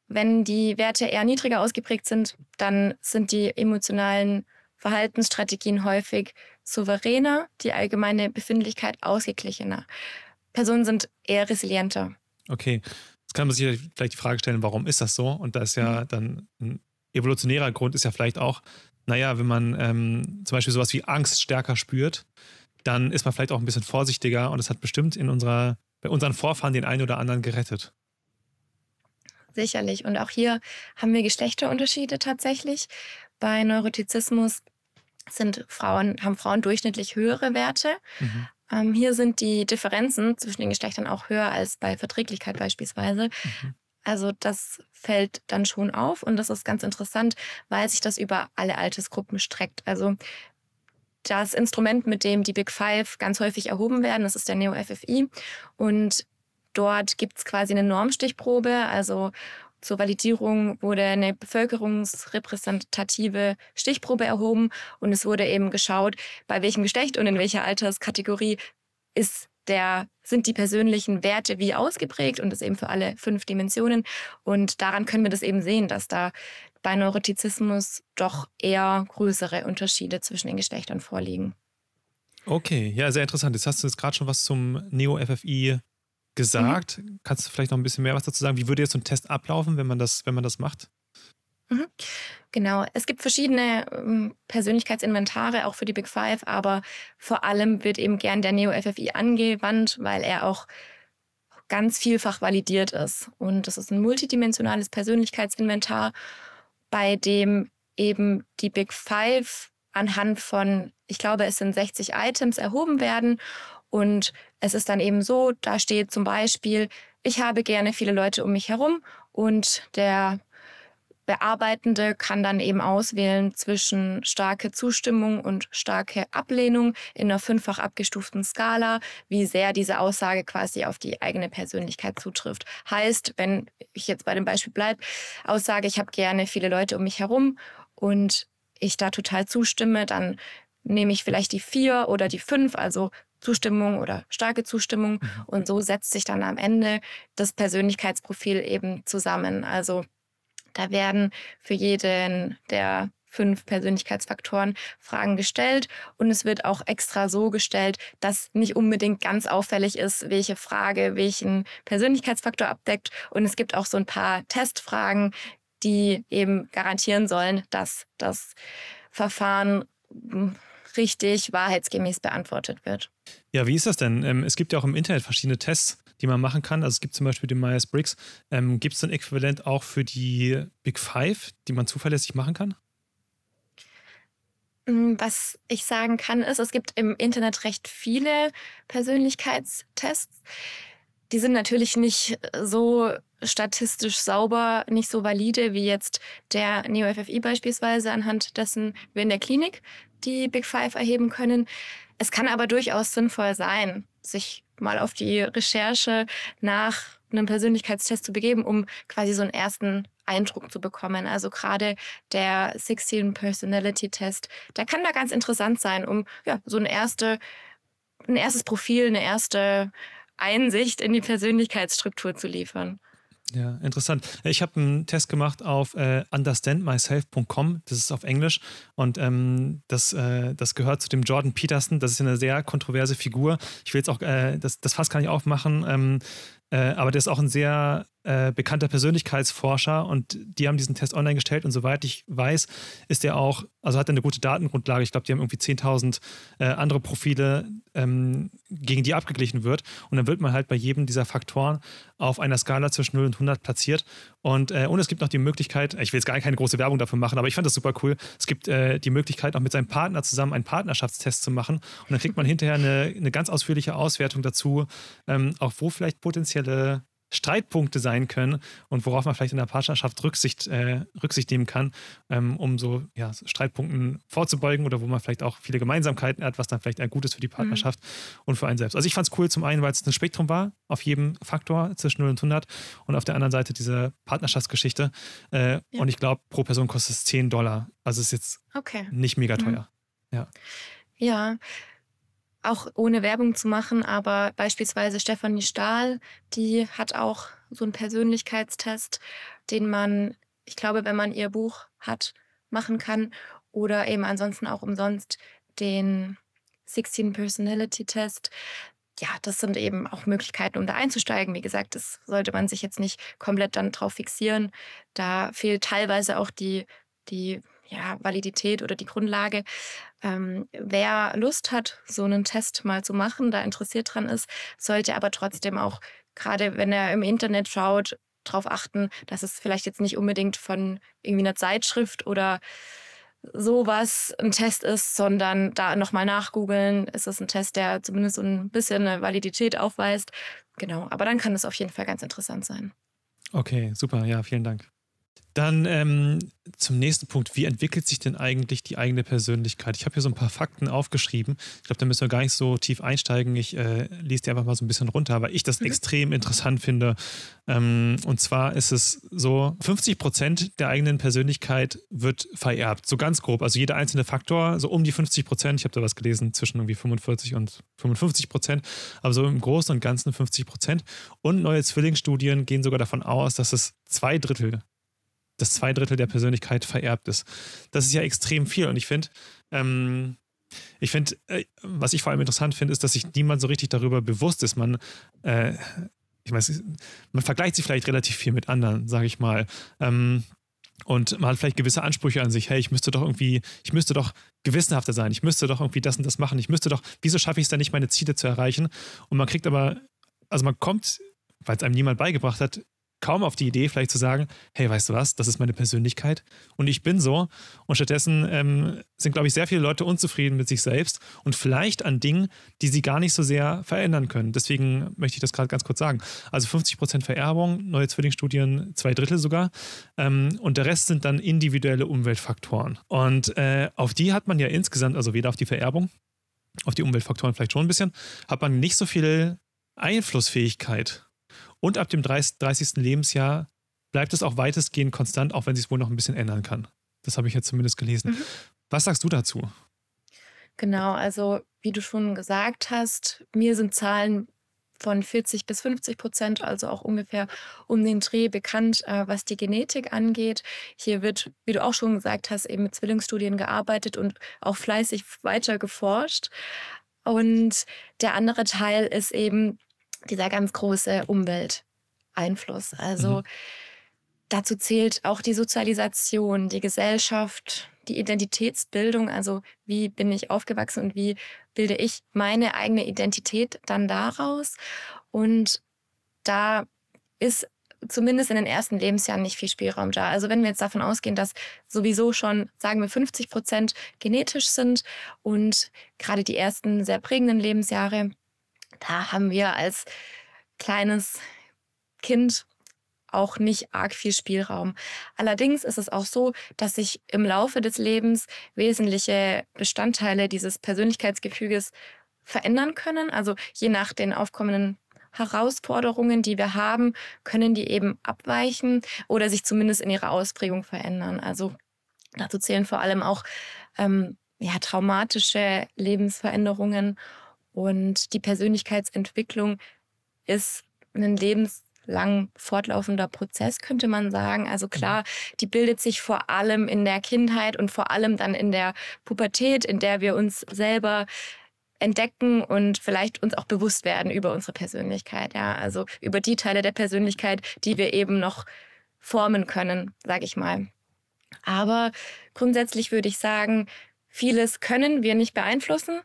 S1: Wenn die Werte eher niedriger ausgeprägt sind, dann sind die emotionalen Verhaltensstrategien häufig souveräner, die allgemeine Befindlichkeit ausgeglichener. Personen sind eher resilienter.
S2: Okay, jetzt kann man sich vielleicht die Frage stellen, warum ist das so? Und da ist ja mhm. dann ein evolutionärer Grund ist ja vielleicht auch, naja, wenn man ähm, zum Beispiel sowas wie Angst stärker spürt, dann ist man vielleicht auch ein bisschen vorsichtiger und es hat bestimmt in unserer, bei unseren Vorfahren den einen oder anderen gerettet.
S1: Sicherlich. Und auch hier haben wir Geschlechterunterschiede tatsächlich. Bei Neurotizismus sind Frauen, haben Frauen durchschnittlich höhere Werte. Mhm. Ähm, hier sind die Differenzen zwischen den Geschlechtern auch höher als bei Verträglichkeit beispielsweise. Mhm. Also das fällt dann schon auf und das ist ganz interessant, weil sich das über alle Altersgruppen streckt. Also das Instrument, mit dem die Big Five ganz häufig erhoben werden, das ist der Neo-FFI. Und dort gibt es quasi eine Normstichprobe. Also zur Validierung wurde eine bevölkerungsrepräsentative Stichprobe erhoben und es wurde eben geschaut, bei welchem Geschlecht und in welcher Alterskategorie ist der, sind die persönlichen Werte wie ausgeprägt und das eben für alle fünf Dimensionen. Und daran können wir das eben sehen, dass da bei Neurotizismus doch eher größere Unterschiede zwischen den Geschlechtern vorliegen.
S2: Okay, ja, sehr interessant. Jetzt hast du jetzt gerade schon was zum Neo-FFI gesagt. Mhm. Kannst du vielleicht noch ein bisschen mehr was dazu sagen? Wie würde jetzt so ein Test ablaufen, wenn man das, wenn man das macht?
S1: Mhm. Genau, es gibt verschiedene ähm, Persönlichkeitsinventare, auch für die Big Five, aber vor allem wird eben gern der Neo-FFI angewandt, weil er auch ganz vielfach validiert ist. Und das ist ein multidimensionales Persönlichkeitsinventar, bei dem eben die Big Five anhand von, ich glaube, es sind 60 Items erhoben werden. Und es ist dann eben so, da steht zum Beispiel, ich habe gerne viele Leute um mich herum und der Bearbeitende kann dann eben auswählen zwischen starke Zustimmung und starke Ablehnung in einer fünffach abgestuften Skala, wie sehr diese Aussage quasi auf die eigene Persönlichkeit zutrifft. Heißt, wenn ich jetzt bei dem Beispiel bleibe, Aussage, ich habe gerne viele Leute um mich herum und ich da total zustimme, dann nehme ich vielleicht die vier oder die fünf, also Zustimmung oder starke Zustimmung. Mhm. Und so setzt sich dann am Ende das Persönlichkeitsprofil eben zusammen. Also da werden für jeden der fünf Persönlichkeitsfaktoren Fragen gestellt und es wird auch extra so gestellt, dass nicht unbedingt ganz auffällig ist, welche Frage welchen Persönlichkeitsfaktor abdeckt und es gibt auch so ein paar Testfragen, die eben garantieren sollen, dass das Verfahren hm, richtig wahrheitsgemäß beantwortet wird.
S2: Ja, wie ist das denn? Ähm, es gibt ja auch im Internet verschiedene Tests die man machen kann. Also es gibt zum Beispiel den Myers-Briggs. Ähm, gibt es ein Äquivalent auch für die Big Five, die man zuverlässig machen kann?
S1: Mm, was ich sagen kann, ist, es gibt im Internet recht viele Persönlichkeitstests. Die sind natürlich nicht so statistisch sauber, nicht so valide wie jetzt der NeoFFI beispielsweise, anhand dessen wir in der Klinik die Big Five erheben können. Es kann aber durchaus sinnvoll sein, sich mal auf die Recherche nach einem Persönlichkeitstest zu begeben, um quasi so einen ersten Eindruck zu bekommen. Also gerade der 16 Personality Test, der kann da ganz interessant sein, um ja, so eine erste, ein erstes Profil, eine erste Einsicht in die Persönlichkeitsstruktur zu liefern.
S2: Ja, interessant. Ich habe einen Test gemacht auf äh, understandmyself.com, das ist auf Englisch und ähm, das, äh, das gehört zu dem Jordan Peterson, das ist eine sehr kontroverse Figur. Ich will jetzt auch, äh, das, das Fass kann ich aufmachen, ähm, äh, aber der ist auch ein sehr äh, bekannter Persönlichkeitsforscher und die haben diesen Test online gestellt und soweit ich weiß, ist der auch, also hat er eine gute Datengrundlage. Ich glaube, die haben irgendwie 10.000 äh, andere Profile, ähm, gegen die abgeglichen wird. Und dann wird man halt bei jedem dieser Faktoren auf einer Skala zwischen 0 und 100 platziert. Und, äh, und es gibt noch die Möglichkeit, ich will jetzt gar keine große Werbung dafür machen, aber ich fand das super cool, es gibt äh, die Möglichkeit auch mit seinem Partner zusammen einen Partnerschaftstest zu machen. Und dann kriegt man hinterher eine, eine ganz ausführliche Auswertung dazu, ähm, auch wo vielleicht potenzielle Streitpunkte sein können und worauf man vielleicht in der Partnerschaft Rücksicht, äh, Rücksicht nehmen kann, ähm, um so ja, Streitpunkten vorzubeugen oder wo man vielleicht auch viele Gemeinsamkeiten hat, was dann vielleicht eher gut ist für die mhm. Partnerschaft mhm. und für einen selbst. Also ich fand es cool zum einen, weil es ein Spektrum war auf jedem Faktor zwischen 0 und 100 und auf der anderen Seite diese Partnerschaftsgeschichte äh, ja. und ich glaube, pro Person kostet es 10 Dollar. Also ist jetzt okay. nicht mega mhm. teuer. Mhm. Ja.
S1: Ja, auch ohne Werbung zu machen, aber beispielsweise Stefanie Stahl, die hat auch so einen Persönlichkeitstest, den man, ich glaube, wenn man ihr Buch hat, machen kann oder eben ansonsten auch umsonst den 16 Personality Test. ja, das sind eben auch Möglichkeiten, um da einzusteigen. Wie gesagt, das sollte man sich jetzt nicht komplett dann drauf fixieren. Da fehlt teilweise auch die, die ja, Validität oder die Grundlage. Ähm, wer Lust hat, so einen Test mal zu machen, da interessiert dran ist, sollte aber trotzdem auch, gerade wenn er im Internet schaut, darauf achten, dass es vielleicht jetzt nicht unbedingt von irgendwie einer Zeitschrift oder sowas ein Test ist, sondern da nochmal nachgoogeln. Ist es ein Test, der zumindest so ein bisschen eine Validität aufweist? Genau, aber dann kann es auf jeden Fall ganz interessant sein.
S2: Okay, super, ja, vielen Dank. Dann ähm, zum nächsten Punkt. Wie entwickelt sich denn eigentlich die eigene Persönlichkeit? Ich habe hier so ein paar Fakten aufgeschrieben. Ich glaube, da müssen wir gar nicht so tief einsteigen. Ich äh, lese die einfach mal so ein bisschen runter, weil ich das mhm. extrem interessant finde. Ähm, und zwar ist es so, 50 Prozent der eigenen Persönlichkeit wird vererbt. So ganz grob. Also jeder einzelne Faktor, so um die 50 Prozent. Ich habe da was gelesen, zwischen irgendwie 45 und 55 Prozent. Aber so im Großen und Ganzen 50 Prozent. Und neue Zwillingsstudien gehen sogar davon aus, dass es zwei Drittel dass zwei Drittel der Persönlichkeit vererbt ist. Das ist ja extrem viel. Und ich finde, ähm, ich finde, äh, was ich vor allem interessant finde, ist, dass sich niemand so richtig darüber bewusst ist. Man, äh, ich weiß, man vergleicht sich vielleicht relativ viel mit anderen, sage ich mal. Ähm, und man hat vielleicht gewisse Ansprüche an sich. Hey, ich müsste doch irgendwie, ich müsste doch gewissenhafter sein. Ich müsste doch irgendwie das und das machen. Ich müsste doch, wieso schaffe ich es dann nicht, meine Ziele zu erreichen? Und man kriegt aber, also man kommt, weil es einem niemand beigebracht hat, kaum auf die Idee, vielleicht zu sagen, hey, weißt du was, das ist meine Persönlichkeit und ich bin so. Und stattdessen ähm, sind, glaube ich, sehr viele Leute unzufrieden mit sich selbst und vielleicht an Dingen, die sie gar nicht so sehr verändern können. Deswegen möchte ich das gerade ganz kurz sagen. Also 50 Prozent Vererbung, neue Zwillingsstudien, zwei Drittel sogar. Ähm, und der Rest sind dann individuelle Umweltfaktoren. Und äh, auf die hat man ja insgesamt, also weder auf die Vererbung, auf die Umweltfaktoren vielleicht schon ein bisschen, hat man nicht so viel Einflussfähigkeit. Und ab dem 30. 30. Lebensjahr bleibt es auch weitestgehend konstant, auch wenn sich es wohl noch ein bisschen ändern kann. Das habe ich jetzt zumindest gelesen. Mhm. Was sagst du dazu?
S1: Genau, also wie du schon gesagt hast, mir sind Zahlen von 40 bis 50 Prozent, also auch ungefähr um den Dreh bekannt, äh, was die Genetik angeht. Hier wird, wie du auch schon gesagt hast, eben mit Zwillingsstudien gearbeitet und auch fleißig weiter geforscht. Und der andere Teil ist eben dieser ganz große Umwelteinfluss. Also mhm. dazu zählt auch die Sozialisation, die Gesellschaft, die Identitätsbildung, also wie bin ich aufgewachsen und wie bilde ich meine eigene Identität dann daraus. Und da ist zumindest in den ersten Lebensjahren nicht viel Spielraum da. Also wenn wir jetzt davon ausgehen, dass sowieso schon, sagen wir, 50 Prozent genetisch sind und gerade die ersten sehr prägenden Lebensjahre da haben wir als kleines Kind auch nicht arg viel Spielraum. Allerdings ist es auch so, dass sich im Laufe des Lebens wesentliche Bestandteile dieses Persönlichkeitsgefüges verändern können. Also je nach den aufkommenden Herausforderungen, die wir haben, können die eben abweichen oder sich zumindest in ihrer Ausprägung verändern. Also dazu zählen vor allem auch ähm, ja, traumatische Lebensveränderungen und die Persönlichkeitsentwicklung ist ein lebenslang fortlaufender Prozess, könnte man sagen. Also mhm. klar, die bildet sich vor allem in der Kindheit und vor allem dann in der Pubertät, in der wir uns selber entdecken und vielleicht uns auch bewusst werden über unsere Persönlichkeit. Ja, also über die Teile der Persönlichkeit, die wir eben noch formen können, sage ich mal. Aber grundsätzlich würde ich sagen, vieles können wir nicht beeinflussen.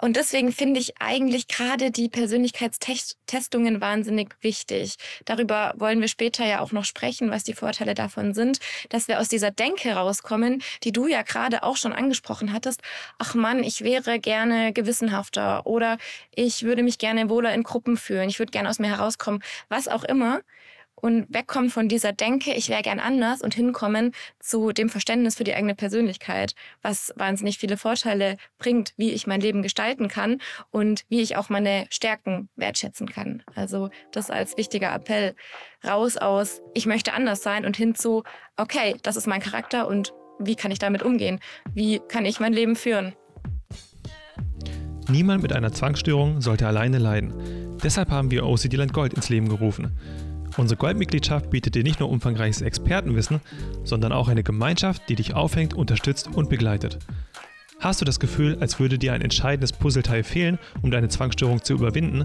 S1: Und deswegen finde ich eigentlich gerade die Persönlichkeitstestungen wahnsinnig wichtig. Darüber wollen wir später ja auch noch sprechen, was die Vorteile davon sind, dass wir aus dieser Denke rauskommen, die du ja gerade auch schon angesprochen hattest. Ach Mann, ich wäre gerne gewissenhafter oder ich würde mich gerne wohler in Gruppen fühlen, ich würde gerne aus mir herauskommen, was auch immer und wegkommen von dieser Denke, ich wäre gern anders und hinkommen zu dem Verständnis für die eigene Persönlichkeit, was wahnsinnig viele Vorteile bringt, wie ich mein Leben gestalten kann und wie ich auch meine Stärken wertschätzen kann. Also das als wichtiger Appell raus aus, ich möchte anders sein und hin zu, okay, das ist mein Charakter und wie kann ich damit umgehen? Wie kann ich mein Leben führen?
S2: Niemand mit einer Zwangsstörung sollte alleine leiden. Deshalb haben wir OCD Land Gold ins Leben gerufen. Unsere Goldmitgliedschaft bietet dir nicht nur umfangreiches Expertenwissen, sondern auch eine Gemeinschaft, die dich aufhängt, unterstützt und begleitet. Hast du das Gefühl, als würde dir ein entscheidendes Puzzleteil fehlen, um deine Zwangsstörung zu überwinden,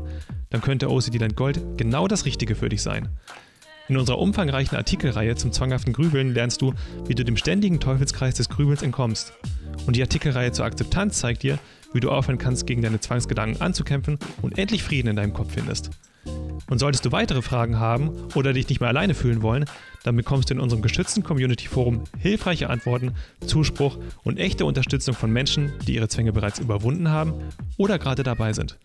S2: dann könnte OCD Land Gold genau das Richtige für dich sein. In unserer umfangreichen Artikelreihe zum zwanghaften Grübeln lernst du, wie du dem ständigen Teufelskreis des Grübels entkommst. Und die Artikelreihe zur Akzeptanz zeigt dir, wie du aufhören kannst, gegen deine Zwangsgedanken anzukämpfen und endlich Frieden in deinem Kopf findest. Und solltest du weitere Fragen haben oder dich nicht mehr alleine fühlen wollen, dann bekommst du in unserem geschützten Community Forum hilfreiche Antworten, Zuspruch und echte Unterstützung von Menschen, die ihre Zwänge bereits überwunden haben oder gerade dabei sind.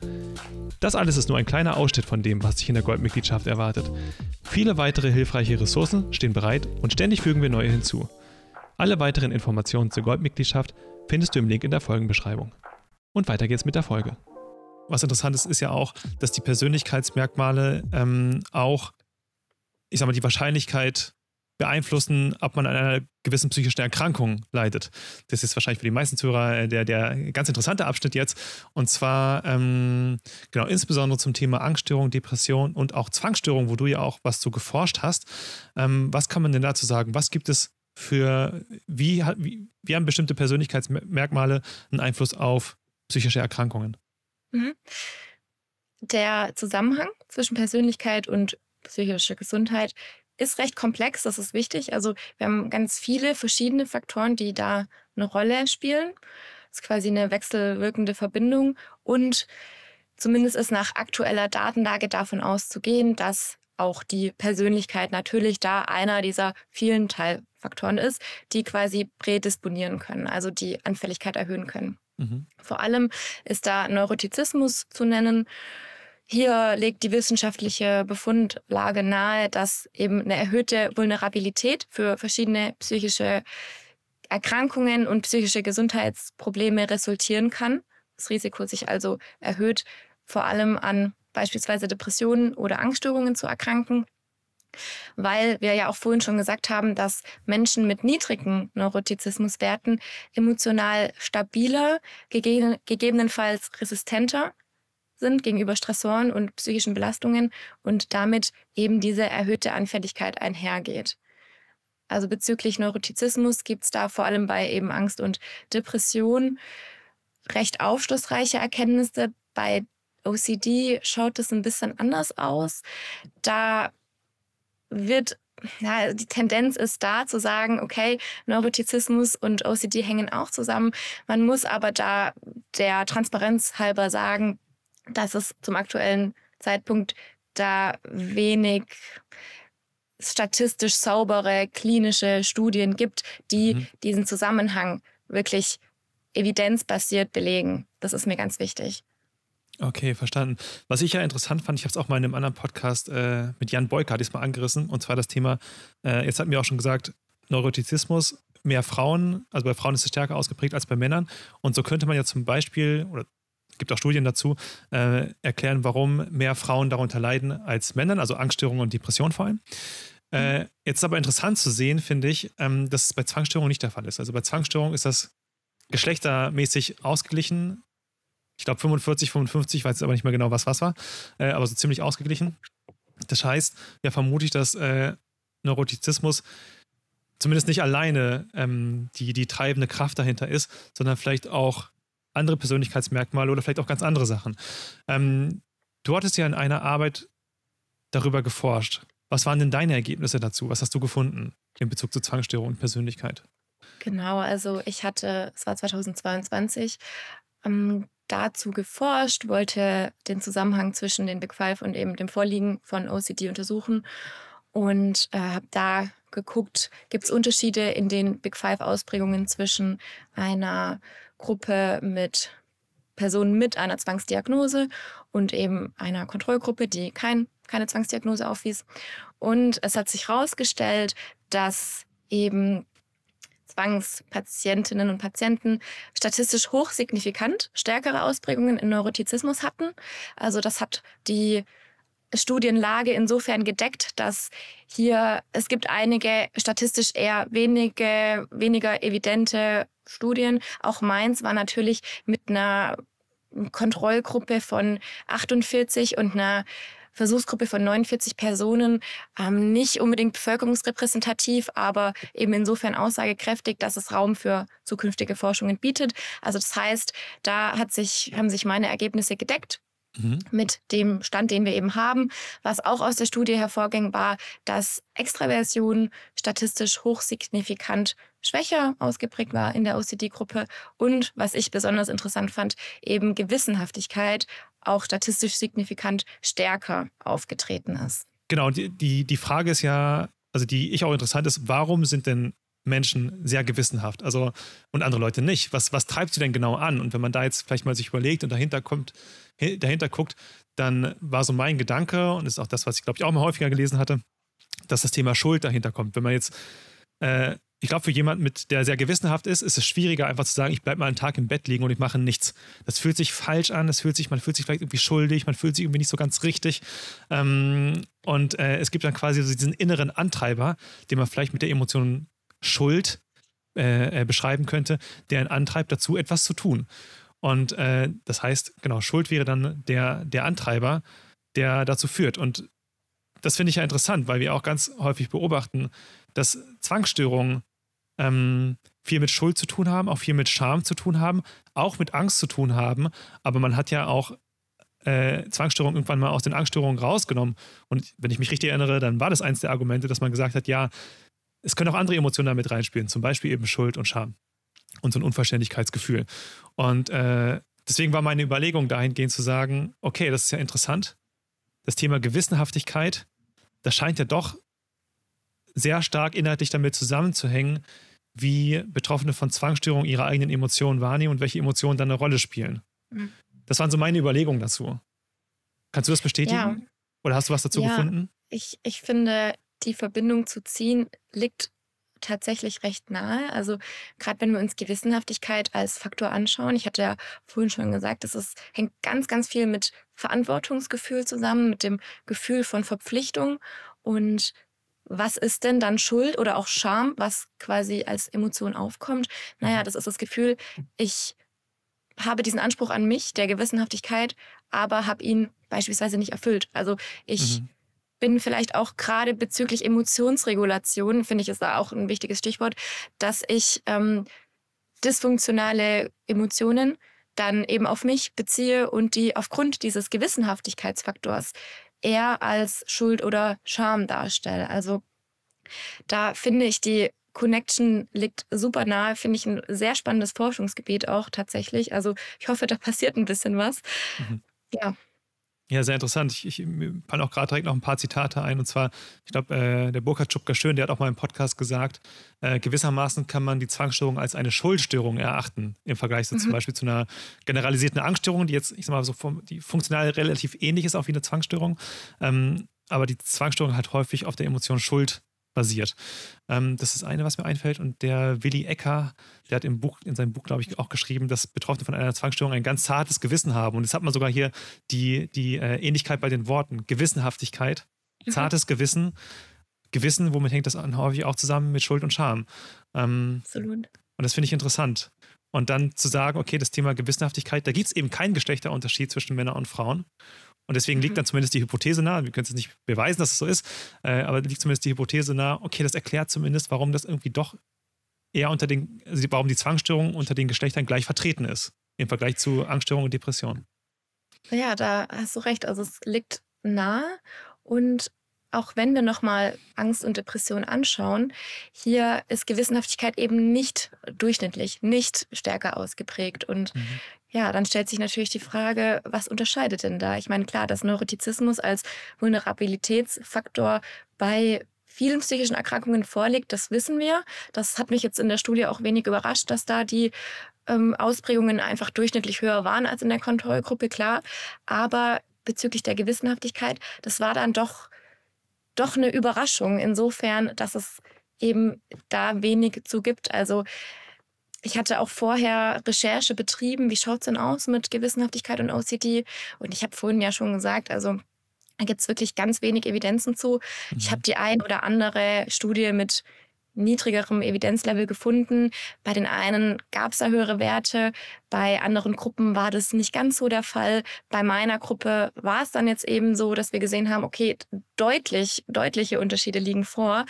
S2: Das alles ist nur ein kleiner Ausschnitt von dem, was dich in der Goldmitgliedschaft erwartet. Viele weitere hilfreiche Ressourcen stehen bereit und ständig fügen wir neue hinzu. Alle weiteren Informationen zur Goldmitgliedschaft findest du im Link in der Folgenbeschreibung. Und weiter geht's mit der Folge. Was interessant ist, ist ja auch, dass die Persönlichkeitsmerkmale ähm, auch, ich sag mal, die Wahrscheinlichkeit beeinflussen, ob man an einer gewissen psychischen Erkrankung leidet. Das ist wahrscheinlich für die meisten Zuhörer äh, der, der ganz interessante Abschnitt jetzt. Und zwar, ähm, genau, insbesondere zum Thema Angststörung, Depression und auch Zwangsstörung, wo du ja auch was zu geforscht hast. Ähm, was kann man denn dazu sagen? Was gibt es für, wie, wie, wie haben bestimmte Persönlichkeitsmerkmale einen Einfluss auf psychische Erkrankungen? Mhm.
S1: Der Zusammenhang zwischen Persönlichkeit und psychischer Gesundheit ist recht komplex, das ist wichtig. Also wir haben ganz viele verschiedene Faktoren, die da eine Rolle spielen. Das ist quasi eine wechselwirkende Verbindung und zumindest ist nach aktueller Datenlage davon auszugehen, dass auch die Persönlichkeit natürlich da einer dieser vielen Teilfaktoren ist, die quasi prädisponieren können, also die Anfälligkeit erhöhen können. Mhm. Vor allem ist da Neurotizismus zu nennen. Hier legt die wissenschaftliche Befundlage nahe, dass eben eine erhöhte Vulnerabilität für verschiedene psychische Erkrankungen und psychische Gesundheitsprobleme resultieren kann. Das Risiko sich also erhöht, vor allem an beispielsweise Depressionen oder Angststörungen zu erkranken weil wir ja auch vorhin schon gesagt haben, dass Menschen mit niedrigen Neurotizismuswerten emotional stabiler, gegebenenfalls resistenter sind gegenüber Stressoren und psychischen Belastungen und damit eben diese erhöhte Anfälligkeit einhergeht. Also bezüglich Neurotizismus gibt es da vor allem bei eben Angst und Depression recht aufschlussreiche Erkenntnisse. Bei OCD schaut es ein bisschen anders aus. Da wird ja, die Tendenz ist da zu sagen, okay, Neurotizismus und OCD hängen auch zusammen. Man muss aber da der Transparenz halber sagen, dass es zum aktuellen Zeitpunkt da wenig statistisch saubere klinische Studien gibt, die mhm. diesen Zusammenhang wirklich evidenzbasiert belegen. Das ist mir ganz wichtig.
S2: Okay, verstanden. Was ich ja interessant fand, ich habe es auch mal in einem anderen Podcast äh, mit Jan Beuker diesmal angerissen, und zwar das Thema, äh, jetzt hatten wir auch schon gesagt, Neurotizismus, mehr Frauen, also bei Frauen ist es stärker ausgeprägt als bei Männern. Und so könnte man ja zum Beispiel, oder es gibt auch Studien dazu, äh, erklären, warum mehr Frauen darunter leiden als Männern, also Angststörungen und Depressionen vor allem. Äh, mhm. jetzt ist aber interessant zu sehen, finde ich, ähm, dass es bei Zwangsstörungen nicht der Fall ist. Also bei Zwangsstörungen ist das geschlechtermäßig ausgeglichen ich glaube 45, 55, weiß aber nicht mehr genau, was was war, äh, aber so ziemlich ausgeglichen. Das heißt, ja, vermute ich, dass äh, Neurotizismus zumindest nicht alleine ähm, die, die treibende Kraft dahinter ist, sondern vielleicht auch andere Persönlichkeitsmerkmale oder vielleicht auch ganz andere Sachen. Ähm, du hattest ja in einer Arbeit darüber geforscht. Was waren denn deine Ergebnisse dazu? Was hast du gefunden in Bezug zu Zwangsstörung und Persönlichkeit?
S1: Genau, also ich hatte, es war 2022, ähm, dazu geforscht, wollte den Zusammenhang zwischen den Big Five und eben dem Vorliegen von OCD untersuchen und äh, habe da geguckt, gibt es Unterschiede in den Big Five-Ausprägungen zwischen einer Gruppe mit Personen mit einer Zwangsdiagnose und eben einer Kontrollgruppe, die kein, keine Zwangsdiagnose aufwies. Und es hat sich herausgestellt, dass eben Zwangspatientinnen und Patienten statistisch hochsignifikant stärkere Ausprägungen in Neurotizismus hatten. Also das hat die Studienlage insofern gedeckt, dass hier es gibt einige statistisch eher wenige, weniger evidente Studien. Auch Mainz war natürlich mit einer Kontrollgruppe von 48 und einer Versuchsgruppe von 49 Personen, ähm, nicht unbedingt bevölkerungsrepräsentativ, aber eben insofern aussagekräftig, dass es Raum für zukünftige Forschungen bietet. Also das heißt, da hat sich, haben sich meine Ergebnisse gedeckt mhm. mit dem Stand, den wir eben haben. Was auch aus der Studie hervorging, war, dass Extraversion statistisch hochsignifikant schwächer ausgeprägt war in der OCD-Gruppe und, was ich besonders interessant fand, eben Gewissenhaftigkeit auch statistisch signifikant stärker aufgetreten ist.
S2: Genau, die, die, die Frage ist ja, also die ich auch interessant ist, warum sind denn Menschen sehr gewissenhaft, also und andere Leute nicht. Was, was treibt sie denn genau an? Und wenn man da jetzt vielleicht mal sich überlegt und dahinter kommt, dahinter guckt, dann war so mein Gedanke, und ist auch das, was ich glaube ich auch mal häufiger gelesen hatte, dass das Thema Schuld dahinter kommt. Wenn man jetzt, äh, ich glaube, für jemanden, mit, der sehr gewissenhaft ist, ist es schwieriger, einfach zu sagen, ich bleibe mal einen Tag im Bett liegen und ich mache nichts. Das fühlt sich falsch an, das fühlt sich, man fühlt sich vielleicht irgendwie schuldig, man fühlt sich irgendwie nicht so ganz richtig. Ähm, und äh, es gibt dann quasi so diesen inneren Antreiber, den man vielleicht mit der Emotion Schuld äh, äh, beschreiben könnte, der ihn antreibt dazu, etwas zu tun. Und äh, das heißt, genau, Schuld wäre dann der, der Antreiber, der dazu führt. Und das finde ich ja interessant, weil wir auch ganz häufig beobachten, dass Zwangsstörungen ähm, viel mit Schuld zu tun haben, auch viel mit Scham zu tun haben, auch mit Angst zu tun haben. Aber man hat ja auch äh, Zwangsstörungen irgendwann mal aus den Angststörungen rausgenommen. Und wenn ich mich richtig erinnere, dann war das eins der Argumente, dass man gesagt hat, ja, es können auch andere Emotionen damit reinspielen, zum Beispiel eben Schuld und Scham und so ein Unverständlichkeitsgefühl. Und äh, deswegen war meine Überlegung dahingehend zu sagen, okay, das ist ja interessant. Das Thema Gewissenhaftigkeit, das scheint ja doch sehr stark inhaltlich damit zusammenzuhängen, wie Betroffene von Zwangsstörungen ihre eigenen Emotionen wahrnehmen und welche Emotionen dann eine Rolle spielen. Mhm. Das waren so meine Überlegungen dazu. Kannst du das bestätigen? Ja. Oder hast du was dazu ja, gefunden?
S1: Ich, ich finde, die Verbindung zu ziehen liegt tatsächlich recht nahe. Also gerade wenn wir uns Gewissenhaftigkeit als Faktor anschauen, ich hatte ja vorhin schon gesagt, es ist, hängt ganz, ganz viel mit Verantwortungsgefühl zusammen, mit dem Gefühl von Verpflichtung und was ist denn dann Schuld oder auch Scham, was quasi als Emotion aufkommt? Naja, das ist das Gefühl, ich habe diesen Anspruch an mich, der Gewissenhaftigkeit, aber habe ihn beispielsweise nicht erfüllt. Also ich mhm bin vielleicht auch gerade bezüglich Emotionsregulation, finde ich, ist da auch ein wichtiges Stichwort, dass ich ähm, dysfunktionale Emotionen dann eben auf mich beziehe und die aufgrund dieses Gewissenhaftigkeitsfaktors eher als Schuld oder Scham darstelle. Also da finde ich die Connection liegt super nahe, finde ich ein sehr spannendes Forschungsgebiet auch tatsächlich. Also ich hoffe, da passiert ein bisschen was. Mhm. Ja.
S2: Ja, sehr interessant. Ich, ich fallen auch gerade direkt noch ein paar Zitate ein. Und zwar, ich glaube, äh, der Burkhard Schupker-Schön, der hat auch mal im Podcast gesagt, äh, gewissermaßen kann man die Zwangsstörung als eine Schuldstörung erachten, im Vergleich so mhm. zum Beispiel zu einer generalisierten Angststörung, die jetzt, ich sag mal, so vom, die funktional relativ ähnlich ist, auch wie eine Zwangsstörung. Ähm, aber die Zwangsstörung hat häufig auf der Emotion Schuld basiert. Ähm, das ist eine, was mir einfällt. Und der Willi Ecker, der hat im Buch, in seinem Buch, glaube ich, auch geschrieben, dass Betroffene von einer Zwangsstörung ein ganz zartes Gewissen haben. Und jetzt hat man sogar hier die, die äh, Ähnlichkeit bei den Worten. Gewissenhaftigkeit, mhm. zartes Gewissen. Gewissen, womit hängt das an, häufig auch zusammen mit Schuld und Scham. Ähm, Absolut. Und das finde ich interessant. Und dann zu sagen, okay, das Thema Gewissenhaftigkeit, da gibt es eben keinen Geschlechterunterschied zwischen Männern und Frauen. Und deswegen liegt mhm. dann zumindest die Hypothese nahe, wir können es nicht beweisen, dass es so ist, äh, aber liegt zumindest die Hypothese nahe, okay, das erklärt zumindest, warum das irgendwie doch eher unter den, also warum die Zwangsstörung unter den Geschlechtern gleich vertreten ist, im Vergleich zu Angststörung und Depression.
S1: Ja, da hast du recht. Also es liegt nahe und auch wenn wir nochmal Angst und Depression anschauen, hier ist Gewissenhaftigkeit eben nicht durchschnittlich, nicht stärker ausgeprägt. Und mhm. Ja, dann stellt sich natürlich die Frage, was unterscheidet denn da? Ich meine, klar, dass Neurotizismus als Vulnerabilitätsfaktor bei vielen psychischen Erkrankungen vorliegt, das wissen wir. Das hat mich jetzt in der Studie auch wenig überrascht, dass da die ähm, Ausprägungen einfach durchschnittlich höher waren als in der Kontrollgruppe, klar. Aber bezüglich der Gewissenhaftigkeit, das war dann doch doch eine Überraschung insofern, dass es eben da wenig zu gibt. Also ich hatte auch vorher Recherche betrieben, wie schaut es denn aus mit Gewissenhaftigkeit und OCD? Und ich habe vorhin ja schon gesagt, also da gibt es wirklich ganz wenig Evidenzen zu. Mhm. Ich habe die ein oder andere Studie mit niedrigerem Evidenzlevel gefunden. Bei den einen gab es da höhere Werte, bei anderen Gruppen war das nicht ganz so der Fall. Bei meiner Gruppe war es dann jetzt eben so, dass wir gesehen haben, okay, deutlich, deutliche Unterschiede liegen vor.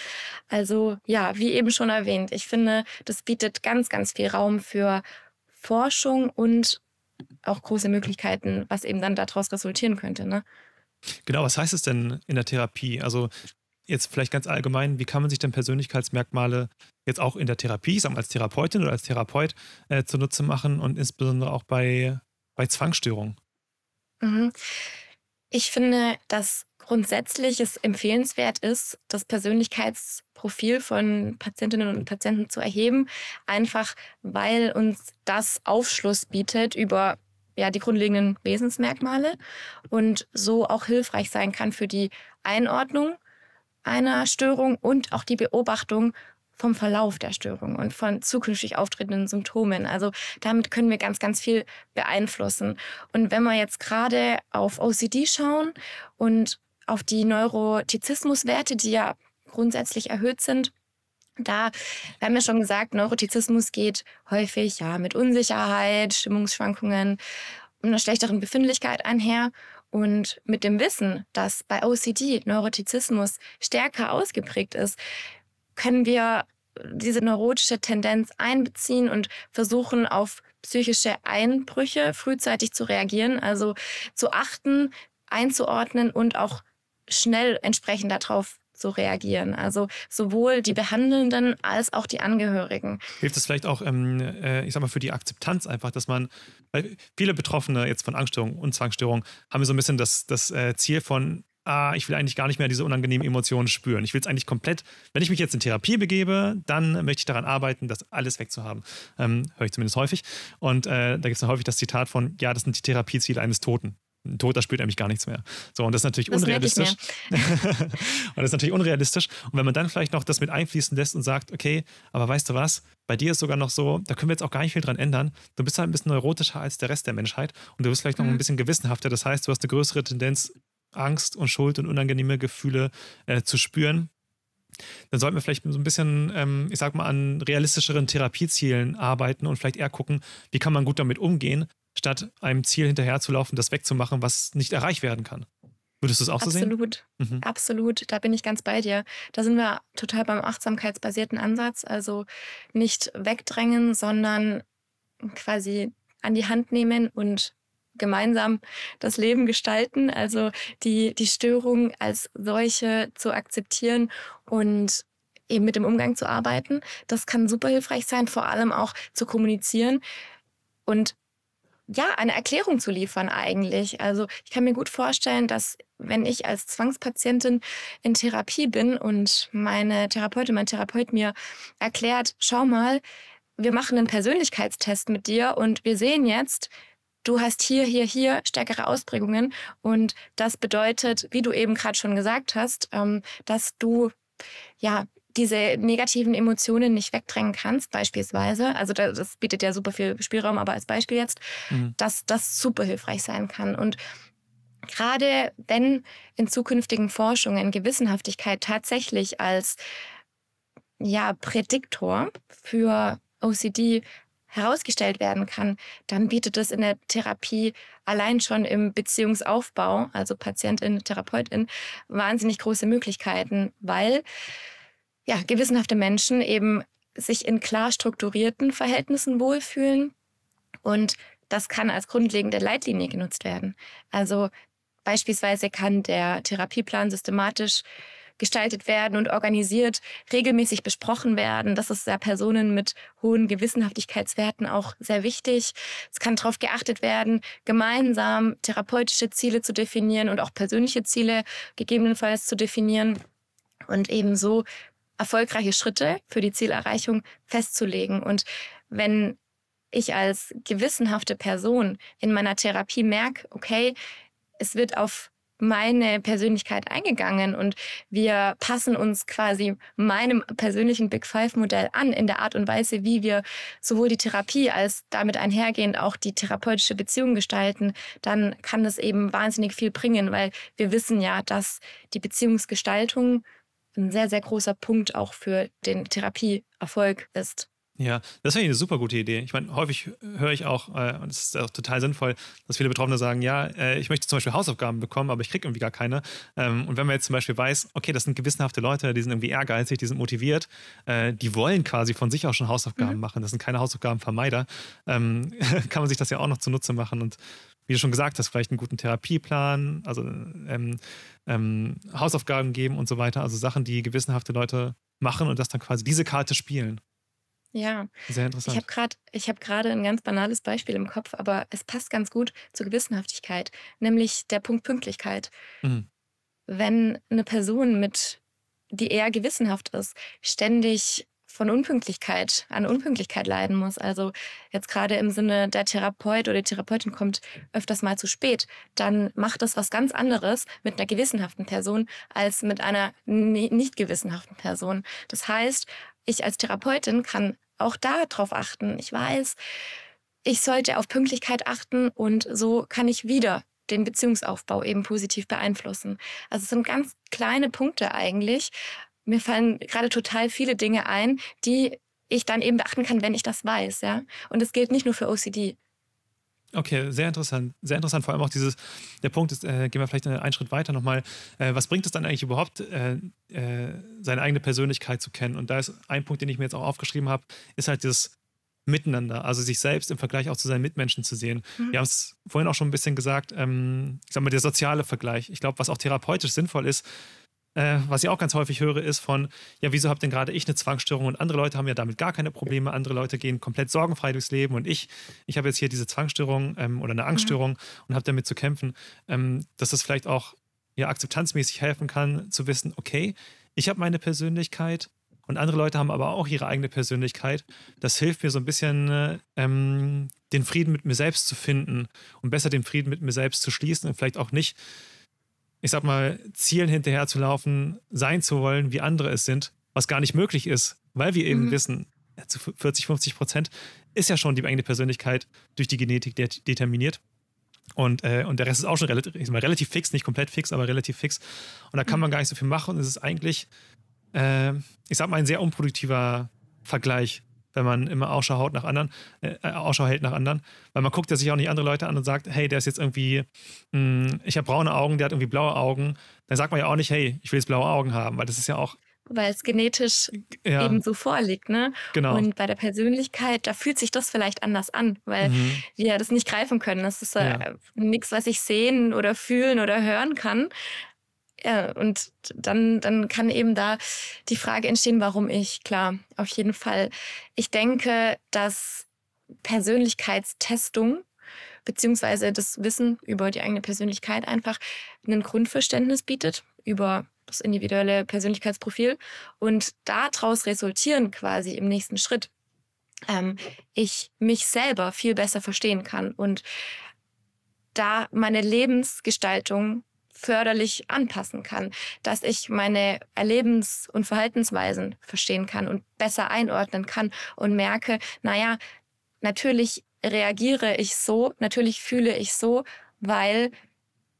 S1: Also ja, wie eben schon erwähnt, ich finde, das bietet ganz, ganz viel Raum für Forschung und auch große Möglichkeiten, was eben dann daraus resultieren könnte. Ne?
S2: Genau, was heißt es denn in der Therapie? Also jetzt vielleicht ganz allgemein, wie kann man sich denn Persönlichkeitsmerkmale jetzt auch in der Therapie, sagen wir als Therapeutin oder als Therapeut äh, zunutze machen und insbesondere auch bei, bei Zwangsstörungen?
S1: Mhm. Ich finde, dass grundsätzlich es empfehlenswert ist, das Persönlichkeitsprofil von Patientinnen und Patienten zu erheben, einfach weil uns das Aufschluss bietet über ja, die grundlegenden Wesensmerkmale und so auch hilfreich sein kann für die Einordnung einer Störung und auch die Beobachtung vom Verlauf der Störung und von zukünftig auftretenden Symptomen. Also damit können wir ganz, ganz viel beeinflussen. Und wenn wir jetzt gerade auf OCD schauen und auf die Neurotizismuswerte, die ja grundsätzlich erhöht sind, da wir haben ja schon gesagt, Neurotizismus geht häufig ja mit Unsicherheit, Stimmungsschwankungen und einer schlechteren Befindlichkeit einher. Und mit dem Wissen, dass bei OCD Neurotizismus stärker ausgeprägt ist, können wir diese neurotische Tendenz einbeziehen und versuchen auf psychische Einbrüche frühzeitig zu reagieren, also zu achten, einzuordnen und auch schnell entsprechend darauf zu reagieren. Also sowohl die Behandelnden als auch die Angehörigen.
S2: Hilft es vielleicht auch, ähm, äh, ich sag mal, für die Akzeptanz einfach, dass man, weil viele Betroffene jetzt von Angststörungen und Zwangsstörungen haben so ein bisschen das, das äh, Ziel von, ah, ich will eigentlich gar nicht mehr diese unangenehmen Emotionen spüren. Ich will es eigentlich komplett, wenn ich mich jetzt in Therapie begebe, dann möchte ich daran arbeiten, das alles wegzuhaben. Ähm, Höre ich zumindest häufig. Und äh, da gibt es häufig das Zitat von, ja, das sind die Therapieziele eines Toten. Ein Toter spürt nämlich gar nichts mehr. So, und das ist natürlich das unrealistisch. (laughs) und das ist natürlich unrealistisch. Und wenn man dann vielleicht noch das mit einfließen lässt und sagt, okay, aber weißt du was, bei dir ist sogar noch so, da können wir jetzt auch gar nicht viel dran ändern. Du bist halt ein bisschen neurotischer als der Rest der Menschheit und du bist vielleicht noch mhm. ein bisschen gewissenhafter. Das heißt, du hast eine größere Tendenz, Angst und Schuld und unangenehme Gefühle äh, zu spüren. Dann sollten wir vielleicht so ein bisschen, ähm, ich sag mal, an realistischeren Therapiezielen arbeiten und vielleicht eher gucken, wie kann man gut damit umgehen, statt einem Ziel hinterherzulaufen, das wegzumachen, was nicht erreicht werden kann. Würdest du es auch
S1: so
S2: sehen?
S1: Absolut, mhm. absolut. Da bin ich ganz bei dir. Da sind wir total beim achtsamkeitsbasierten Ansatz. Also nicht wegdrängen, sondern quasi an die Hand nehmen und gemeinsam das Leben gestalten. Also die, die Störung als solche zu akzeptieren und eben mit dem Umgang zu arbeiten. Das kann super hilfreich sein, vor allem auch zu kommunizieren. Und ja, eine Erklärung zu liefern eigentlich. Also ich kann mir gut vorstellen, dass wenn ich als Zwangspatientin in Therapie bin und meine Therapeutin, mein Therapeut mir erklärt, schau mal, wir machen einen Persönlichkeitstest mit dir und wir sehen jetzt, du hast hier, hier, hier stärkere Ausprägungen und das bedeutet, wie du eben gerade schon gesagt hast, ähm, dass du ja diese negativen Emotionen nicht wegdrängen kannst, beispielsweise, also das bietet ja super viel Spielraum, aber als Beispiel jetzt, mhm. dass das super hilfreich sein kann. Und gerade wenn in zukünftigen Forschungen Gewissenhaftigkeit tatsächlich als ja, Prädiktor für OCD herausgestellt werden kann, dann bietet es in der Therapie allein schon im Beziehungsaufbau, also Patientin, Therapeutin, wahnsinnig große Möglichkeiten, weil ja, gewissenhafte Menschen eben sich in klar strukturierten Verhältnissen wohlfühlen. Und das kann als grundlegende Leitlinie genutzt werden. Also beispielsweise kann der Therapieplan systematisch gestaltet werden und organisiert, regelmäßig besprochen werden. Das ist ja Personen mit hohen Gewissenhaftigkeitswerten auch sehr wichtig. Es kann darauf geachtet werden, gemeinsam therapeutische Ziele zu definieren und auch persönliche Ziele gegebenenfalls zu definieren und ebenso erfolgreiche Schritte für die Zielerreichung festzulegen. Und wenn ich als gewissenhafte Person in meiner Therapie merke, okay, es wird auf meine Persönlichkeit eingegangen und wir passen uns quasi meinem persönlichen Big Five Modell an in der Art und Weise, wie wir sowohl die Therapie als damit einhergehend auch die therapeutische Beziehung gestalten, dann kann das eben wahnsinnig viel bringen, weil wir wissen ja, dass die Beziehungsgestaltung ein sehr, sehr großer Punkt auch für den Therapieerfolg ist.
S2: Ja, das wäre eine super gute Idee. Ich meine, häufig höre ich auch, äh, und es ist auch total sinnvoll, dass viele Betroffene sagen, ja, äh, ich möchte zum Beispiel Hausaufgaben bekommen, aber ich kriege irgendwie gar keine. Ähm, und wenn man jetzt zum Beispiel weiß, okay, das sind gewissenhafte Leute, die sind irgendwie ehrgeizig, die sind motiviert, äh, die wollen quasi von sich auch schon Hausaufgaben mhm. machen, das sind keine Hausaufgabenvermeider, ähm, (laughs) kann man sich das ja auch noch zunutze machen und wie du schon gesagt hast, vielleicht einen guten Therapieplan, also ähm, ähm, Hausaufgaben geben und so weiter, also Sachen, die gewissenhafte Leute machen und das dann quasi diese Karte spielen.
S1: Ja.
S2: Sehr interessant.
S1: Ich habe gerade hab, grad, ein ganz banales Beispiel im Kopf, aber es passt ganz gut zur Gewissenhaftigkeit, nämlich der Punkt Pünktlichkeit. Mhm. Wenn eine Person mit, die eher gewissenhaft ist, ständig von Unpünktlichkeit, an Unpünktlichkeit leiden muss. Also jetzt gerade im Sinne, der Therapeut oder die Therapeutin kommt öfters mal zu spät, dann macht das was ganz anderes mit einer gewissenhaften Person als mit einer nicht gewissenhaften Person. Das heißt, ich als Therapeutin kann auch darauf achten. Ich weiß, ich sollte auf Pünktlichkeit achten und so kann ich wieder den Beziehungsaufbau eben positiv beeinflussen. Also es sind ganz kleine Punkte eigentlich. Mir fallen gerade total viele Dinge ein, die ich dann eben beachten kann, wenn ich das weiß, ja. Und es gilt nicht nur für OCD.
S2: Okay, sehr interessant. Sehr interessant. Vor allem auch dieses, der Punkt ist, äh, gehen wir vielleicht einen Schritt weiter nochmal. Äh, was bringt es dann eigentlich überhaupt, äh, äh, seine eigene Persönlichkeit zu kennen? Und da ist ein Punkt, den ich mir jetzt auch aufgeschrieben habe, ist halt das Miteinander, also sich selbst im Vergleich auch zu seinen Mitmenschen zu sehen. Mhm. Wir haben es vorhin auch schon ein bisschen gesagt, ähm, ich sag mal, der soziale Vergleich. Ich glaube, was auch therapeutisch sinnvoll ist, äh, was ich auch ganz häufig höre, ist von, ja, wieso habe denn gerade ich eine Zwangsstörung und andere Leute haben ja damit gar keine Probleme, andere Leute gehen komplett sorgenfrei durchs Leben und ich, ich habe jetzt hier diese Zwangsstörung ähm, oder eine Angststörung mhm. und habe damit zu kämpfen, ähm, dass das vielleicht auch ja, akzeptanzmäßig helfen kann, zu wissen, okay, ich habe meine Persönlichkeit und andere Leute haben aber auch ihre eigene Persönlichkeit. Das hilft mir so ein bisschen, äh, ähm, den Frieden mit mir selbst zu finden und besser den Frieden mit mir selbst zu schließen und vielleicht auch nicht ich sag mal, Zielen hinterher zu laufen, sein zu wollen, wie andere es sind, was gar nicht möglich ist, weil wir eben mhm. wissen, zu 40, 50 Prozent ist ja schon die eigene Persönlichkeit durch die Genetik determiniert. Und, äh, und der Rest ist auch schon relativ, mal, relativ fix, nicht komplett fix, aber relativ fix. Und da kann man mhm. gar nicht so viel machen. Und es ist eigentlich, äh, ich sag mal, ein sehr unproduktiver Vergleich wenn man immer Ausschau haut nach anderen, äh, Ausschau hält nach anderen. Weil man guckt ja sich auch nicht andere Leute an und sagt, hey, der ist jetzt irgendwie, mh, hm, ich habe braune Augen, der hat irgendwie blaue Augen. Dann sagt man ja auch nicht, hey, ich will jetzt blaue Augen haben, weil das ist ja auch.
S1: Weil es genetisch ja. eben so vorliegt, ne?
S2: Genau.
S1: Und bei der Persönlichkeit, da fühlt sich das vielleicht anders an, weil mhm. wir das nicht greifen können. Das ist äh, ja. nichts, was ich sehen oder fühlen oder hören kann. Ja, und dann, dann kann eben da die Frage entstehen, warum ich. Klar, auf jeden Fall. Ich denke, dass Persönlichkeitstestung beziehungsweise das Wissen über die eigene Persönlichkeit einfach ein Grundverständnis bietet über das individuelle Persönlichkeitsprofil und daraus resultieren quasi im nächsten Schritt ähm, ich mich selber viel besser verstehen kann und da meine Lebensgestaltung förderlich anpassen kann, dass ich meine Erlebens- und Verhaltensweisen verstehen kann und besser einordnen kann und merke, naja, natürlich reagiere ich so, natürlich fühle ich so, weil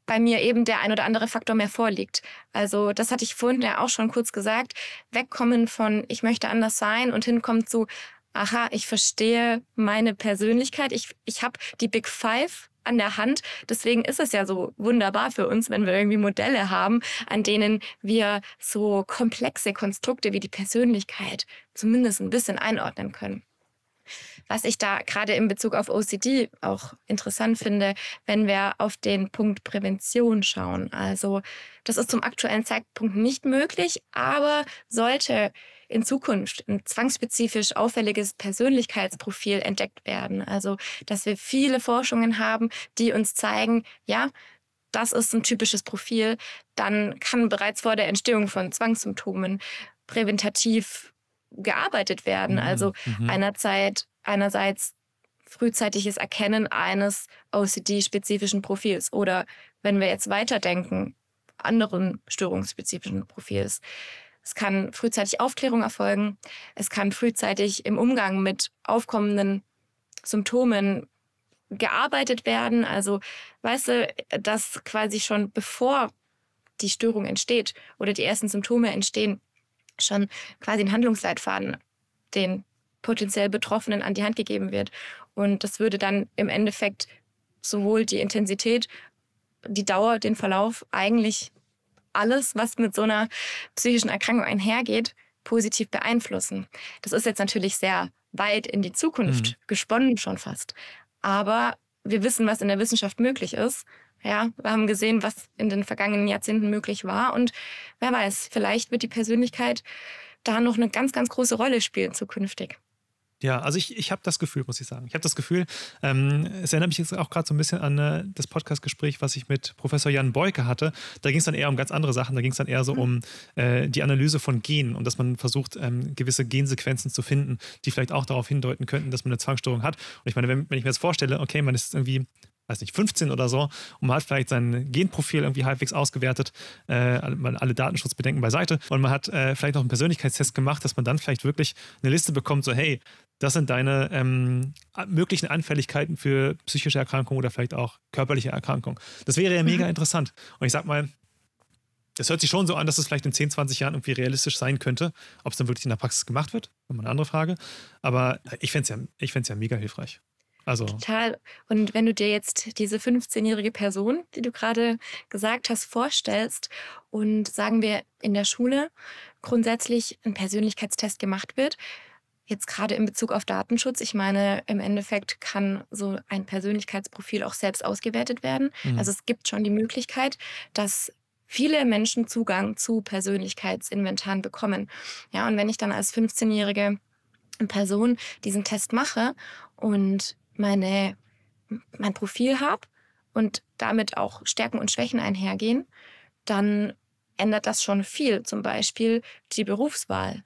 S1: bei mir eben der ein oder andere Faktor mehr vorliegt. Also das hatte ich vorhin ja auch schon kurz gesagt. Wegkommen von ich möchte anders sein und hinkommen zu aha, ich verstehe meine Persönlichkeit. Ich, ich habe die Big Five an der Hand. Deswegen ist es ja so wunderbar für uns, wenn wir irgendwie Modelle haben, an denen wir so komplexe Konstrukte wie die Persönlichkeit zumindest ein bisschen einordnen können. Was ich da gerade in Bezug auf OCD auch interessant finde, wenn wir auf den Punkt Prävention schauen. Also das ist zum aktuellen Zeitpunkt nicht möglich, aber sollte in Zukunft ein zwangsspezifisch auffälliges Persönlichkeitsprofil entdeckt werden. Also, dass wir viele Forschungen haben, die uns zeigen, ja, das ist ein typisches Profil, dann kann bereits vor der Entstehung von Zwangssymptomen präventativ gearbeitet werden. Mhm. Also mhm. einerzeit, einerseits frühzeitiges Erkennen eines OCD-spezifischen Profils oder wenn wir jetzt weiterdenken, anderen störungsspezifischen Profils. Es kann frühzeitig Aufklärung erfolgen. Es kann frühzeitig im Umgang mit aufkommenden Symptomen gearbeitet werden. Also, weißt du, dass quasi schon bevor die Störung entsteht oder die ersten Symptome entstehen, schon quasi ein Handlungsleitfaden den potenziell Betroffenen an die Hand gegeben wird. Und das würde dann im Endeffekt sowohl die Intensität, die Dauer, den Verlauf, eigentlich alles, was mit so einer psychischen Erkrankung einhergeht, positiv beeinflussen. Das ist jetzt natürlich sehr weit in die Zukunft mhm. gesponnen schon fast. Aber wir wissen, was in der Wissenschaft möglich ist. Ja, wir haben gesehen, was in den vergangenen Jahrzehnten möglich war. Und wer weiß, vielleicht wird die Persönlichkeit da noch eine ganz, ganz große Rolle spielen zukünftig.
S2: Ja, also ich, ich habe das Gefühl, muss ich sagen. Ich habe das Gefühl, ähm, es erinnert mich jetzt auch gerade so ein bisschen an äh, das Podcast-Gespräch, was ich mit Professor Jan Beuke hatte. Da ging es dann eher um ganz andere Sachen. Da ging es dann eher so mhm. um äh, die Analyse von Genen und dass man versucht, ähm, gewisse Gensequenzen zu finden, die vielleicht auch darauf hindeuten könnten, dass man eine Zwangsstörung hat. Und ich meine, wenn, wenn ich mir jetzt vorstelle, okay, man ist irgendwie weiß nicht, 15 oder so und man hat vielleicht sein Genprofil irgendwie halbwegs ausgewertet, äh, alle Datenschutzbedenken beiseite und man hat äh, vielleicht auch einen Persönlichkeitstest gemacht, dass man dann vielleicht wirklich eine Liste bekommt, so hey, das sind deine ähm, möglichen Anfälligkeiten für psychische Erkrankungen oder vielleicht auch körperliche Erkrankungen. Das wäre ja mhm. mega interessant. Und ich sag mal, es hört sich schon so an, dass es vielleicht in 10, 20 Jahren irgendwie realistisch sein könnte. Ob es dann wirklich in der Praxis gemacht wird, immer eine andere Frage. Aber ich fände es ja, ja mega hilfreich. Also.
S1: Total. Und wenn du dir jetzt diese 15-jährige Person, die du gerade gesagt hast, vorstellst und sagen wir in der Schule grundsätzlich ein Persönlichkeitstest gemacht wird, jetzt gerade in Bezug auf Datenschutz, ich meine, im Endeffekt kann so ein Persönlichkeitsprofil auch selbst ausgewertet werden. Mhm. Also es gibt schon die Möglichkeit, dass viele Menschen Zugang zu Persönlichkeitsinventaren bekommen. Ja, und wenn ich dann als 15-jährige Person diesen Test mache und meine, mein Profil habe und damit auch Stärken und Schwächen einhergehen, dann ändert das schon viel. Zum Beispiel die Berufswahl.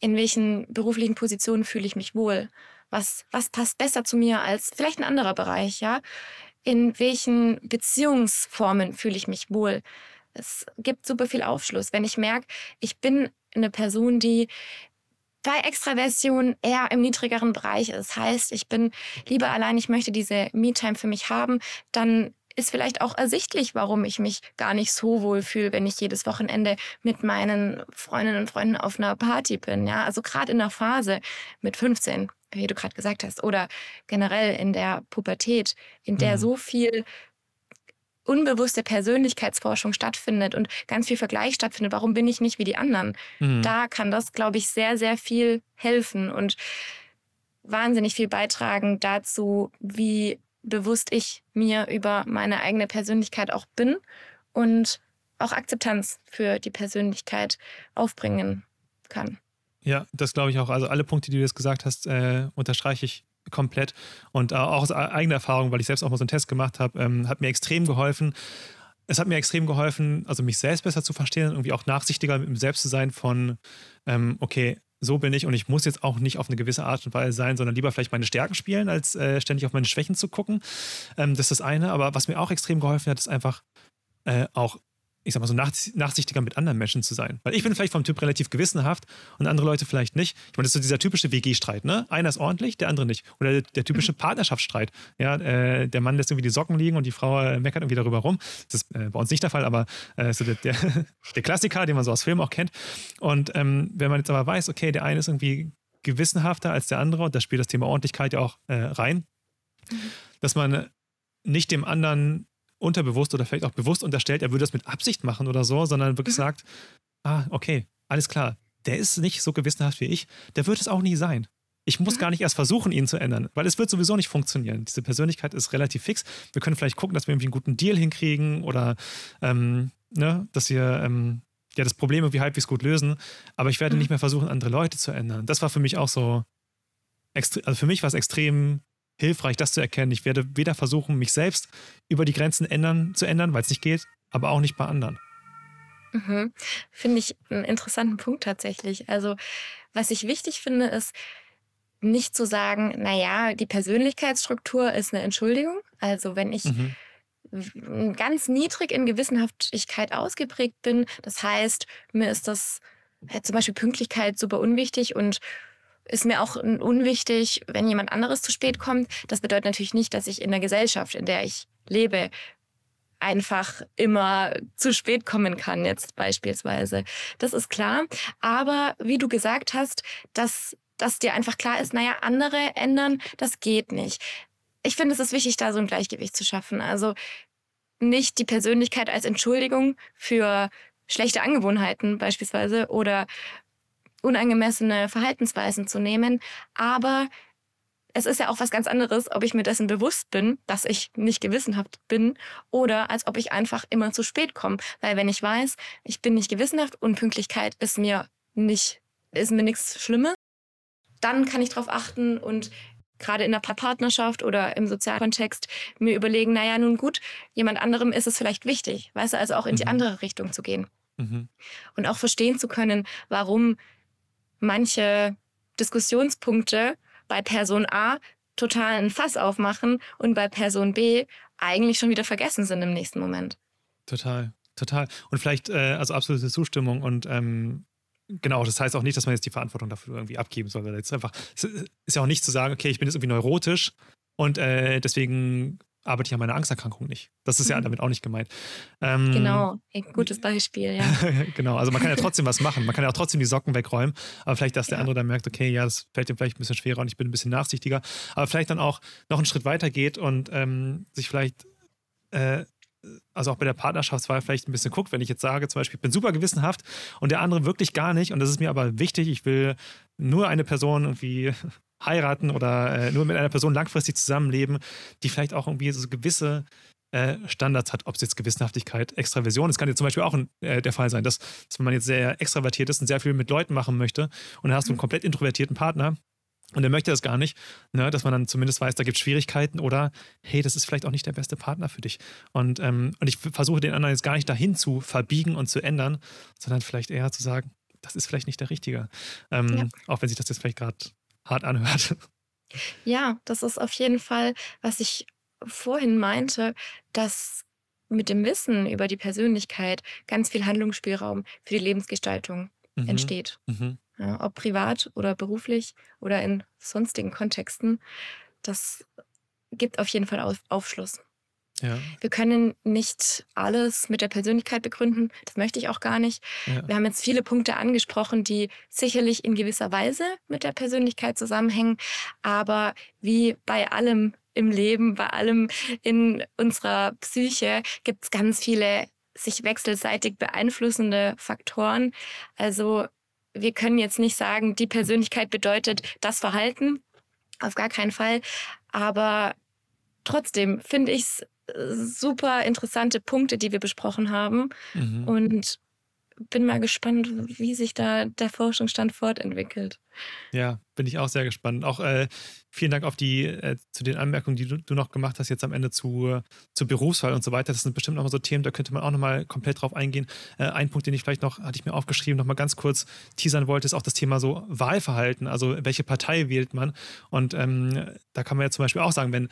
S1: In welchen beruflichen Positionen fühle ich mich wohl? Was, was passt besser zu mir als vielleicht ein anderer Bereich, ja? In welchen Beziehungsformen fühle ich mich wohl? Es gibt super viel Aufschluss. Wenn ich merke, ich bin eine Person, die bei Extraversion eher im niedrigeren Bereich ist. Heißt, ich bin lieber allein, ich möchte diese Me-Time für mich haben, dann ist vielleicht auch ersichtlich, warum ich mich gar nicht so wohl fühle, wenn ich jedes Wochenende mit meinen Freundinnen und Freunden auf einer Party bin. Ja, also gerade in der Phase mit 15, wie du gerade gesagt hast, oder generell in der Pubertät, in der mhm. so viel unbewusste Persönlichkeitsforschung stattfindet und ganz viel Vergleich stattfindet, warum bin ich nicht wie die anderen? Mhm. Da kann das, glaube ich, sehr, sehr viel helfen und wahnsinnig viel beitragen dazu, wie bewusst ich mir über meine eigene Persönlichkeit auch bin und auch Akzeptanz für die Persönlichkeit aufbringen kann.
S2: Ja, das glaube ich auch. Also alle Punkte, die du jetzt gesagt hast, äh, unterstreiche ich komplett. Und äh, auch aus eigener Erfahrung, weil ich selbst auch mal so einen Test gemacht habe, ähm, hat mir extrem geholfen. Es hat mir extrem geholfen, also mich selbst besser zu verstehen, irgendwie auch nachsichtiger mit dem Selbst zu sein von, ähm, okay, so bin ich und ich muss jetzt auch nicht auf eine gewisse Art und Weise sein, sondern lieber vielleicht meine Stärken spielen, als äh, ständig auf meine Schwächen zu gucken. Ähm, das ist das eine. Aber was mir auch extrem geholfen hat, ist einfach äh, auch ich sag mal so, nachsichtiger mit anderen Menschen zu sein. Weil ich bin vielleicht vom Typ relativ gewissenhaft und andere Leute vielleicht nicht. Ich meine, das ist so dieser typische WG-Streit, ne? Einer ist ordentlich, der andere nicht. Oder der, der typische Partnerschaftsstreit. Ja, äh, der Mann lässt irgendwie die Socken liegen und die Frau äh, meckert irgendwie darüber rum. Das ist äh, bei uns nicht der Fall, aber äh, so der, der, (laughs) der, Klassiker, den man so aus Filmen auch kennt. Und ähm, wenn man jetzt aber weiß, okay, der eine ist irgendwie gewissenhafter als der andere, und da spielt das Thema Ordentlichkeit ja auch äh, rein, mhm. dass man nicht dem anderen unterbewusst oder vielleicht auch bewusst unterstellt, er würde das mit Absicht machen oder so, sondern wirklich mhm. sagt, ah, okay, alles klar, der ist nicht so gewissenhaft wie ich, der wird es auch nie sein. Ich muss mhm. gar nicht erst versuchen, ihn zu ändern, weil es wird sowieso nicht funktionieren. Diese Persönlichkeit ist relativ fix. Wir können vielleicht gucken, dass wir irgendwie einen guten Deal hinkriegen oder ähm, ne, dass wir ähm, ja, das Problem irgendwie halbwegs gut lösen. Aber ich werde mhm. nicht mehr versuchen, andere Leute zu ändern. Das war für mich auch so, also für mich war es extrem hilfreich, das zu erkennen. Ich werde weder versuchen, mich selbst über die Grenzen ändern, zu ändern, weil es nicht geht, aber auch nicht bei anderen.
S1: Mhm. Finde ich einen interessanten Punkt tatsächlich. Also, was ich wichtig finde, ist nicht zu sagen, naja, die Persönlichkeitsstruktur ist eine Entschuldigung. Also, wenn ich mhm. ganz niedrig in Gewissenhaftigkeit ausgeprägt bin, das heißt, mir ist das zum Beispiel Pünktlichkeit super unwichtig und ist mir auch unwichtig, wenn jemand anderes zu spät kommt. Das bedeutet natürlich nicht, dass ich in der Gesellschaft, in der ich lebe, einfach immer zu spät kommen kann, jetzt beispielsweise. Das ist klar. Aber wie du gesagt hast, dass, dass dir einfach klar ist, naja, andere ändern, das geht nicht. Ich finde, es ist wichtig, da so ein Gleichgewicht zu schaffen. Also nicht die Persönlichkeit als Entschuldigung für schlechte Angewohnheiten beispielsweise oder unangemessene Verhaltensweisen zu nehmen, aber es ist ja auch was ganz anderes, ob ich mir dessen bewusst bin, dass ich nicht gewissenhaft bin, oder als ob ich einfach immer zu spät komme. Weil wenn ich weiß, ich bin nicht gewissenhaft, Unpünktlichkeit ist mir nicht, ist mir nichts Schlimmes, dann kann ich darauf achten und gerade in der Partnerschaft oder im Sozialkontext mir überlegen, naja, nun gut, jemand anderem ist es vielleicht wichtig, weißt du, also auch in die mhm. andere Richtung zu gehen. Mhm. Und auch verstehen zu können, warum manche Diskussionspunkte bei Person A total ein Fass aufmachen und bei Person B eigentlich schon wieder vergessen sind im nächsten Moment.
S2: Total, total. Und vielleicht, äh, also absolute Zustimmung und ähm, genau, das heißt auch nicht, dass man jetzt die Verantwortung dafür irgendwie abgeben soll. Jetzt einfach, es ist ja auch nicht zu sagen, okay, ich bin jetzt irgendwie neurotisch und äh, deswegen arbeite ich an meiner Angsterkrankung nicht. Das ist ja mhm. damit auch nicht gemeint.
S1: Ähm, genau, ein gutes Beispiel, ja. (laughs)
S2: genau, also man kann ja trotzdem was machen. Man kann ja auch trotzdem die Socken wegräumen, aber vielleicht, dass der ja. andere dann merkt, okay, ja, das fällt ihm vielleicht ein bisschen schwerer und ich bin ein bisschen nachsichtiger, aber vielleicht dann auch noch einen Schritt weiter geht und ähm, sich vielleicht äh, also auch bei der Partnerschaftswahl vielleicht ein bisschen guckt, wenn ich jetzt sage, zum Beispiel, ich bin super gewissenhaft und der andere wirklich gar nicht und das ist mir aber wichtig, ich will nur eine Person irgendwie heiraten oder äh, nur mit einer Person langfristig zusammenleben, die vielleicht auch irgendwie so gewisse äh, Standards hat, ob es jetzt Gewissenhaftigkeit, Extraversion, das kann jetzt zum Beispiel auch äh, der Fall sein, dass, dass wenn man jetzt sehr extravertiert ist und sehr viel mit Leuten machen möchte und dann hast du einen mhm. komplett introvertierten Partner, und der möchte das gar nicht, ne, dass man dann zumindest weiß, da gibt es Schwierigkeiten oder hey, das ist vielleicht auch nicht der beste Partner für dich. Und, ähm, und ich versuche den anderen jetzt gar nicht dahin zu verbiegen und zu ändern, sondern vielleicht eher zu sagen, das ist vielleicht nicht der Richtige. Ähm, ja. Auch wenn sich das jetzt vielleicht gerade hart anhört.
S1: Ja, das ist auf jeden Fall, was ich vorhin meinte, dass mit dem Wissen über die Persönlichkeit ganz viel Handlungsspielraum für die Lebensgestaltung mhm. entsteht. Mhm. Ja, ob privat oder beruflich oder in sonstigen Kontexten. Das gibt auf jeden Fall Aufschluss. Ja. Wir können nicht alles mit der Persönlichkeit begründen. Das möchte ich auch gar nicht. Ja. Wir haben jetzt viele Punkte angesprochen, die sicherlich in gewisser Weise mit der Persönlichkeit zusammenhängen. Aber wie bei allem im Leben, bei allem in unserer Psyche gibt es ganz viele sich wechselseitig beeinflussende Faktoren. Also wir können jetzt nicht sagen, die Persönlichkeit bedeutet das Verhalten. Auf gar keinen Fall. Aber trotzdem finde ich es super interessante Punkte, die wir besprochen haben. Mhm. Und bin mal gespannt, wie sich da der Forschungsstand fortentwickelt.
S2: Ja, bin ich auch sehr gespannt. Auch äh, vielen Dank auf die, äh, zu den Anmerkungen, die du, du, noch gemacht hast, jetzt am Ende zu, zu Berufswahl und so weiter. Das sind bestimmt nochmal so Themen, da könnte man auch nochmal komplett drauf eingehen. Äh, ein Punkt, den ich vielleicht noch, hatte ich mir aufgeschrieben, nochmal ganz kurz teasern wollte, ist auch das Thema so Wahlverhalten. Also welche Partei wählt man? Und ähm, da kann man ja zum Beispiel auch sagen, wenn,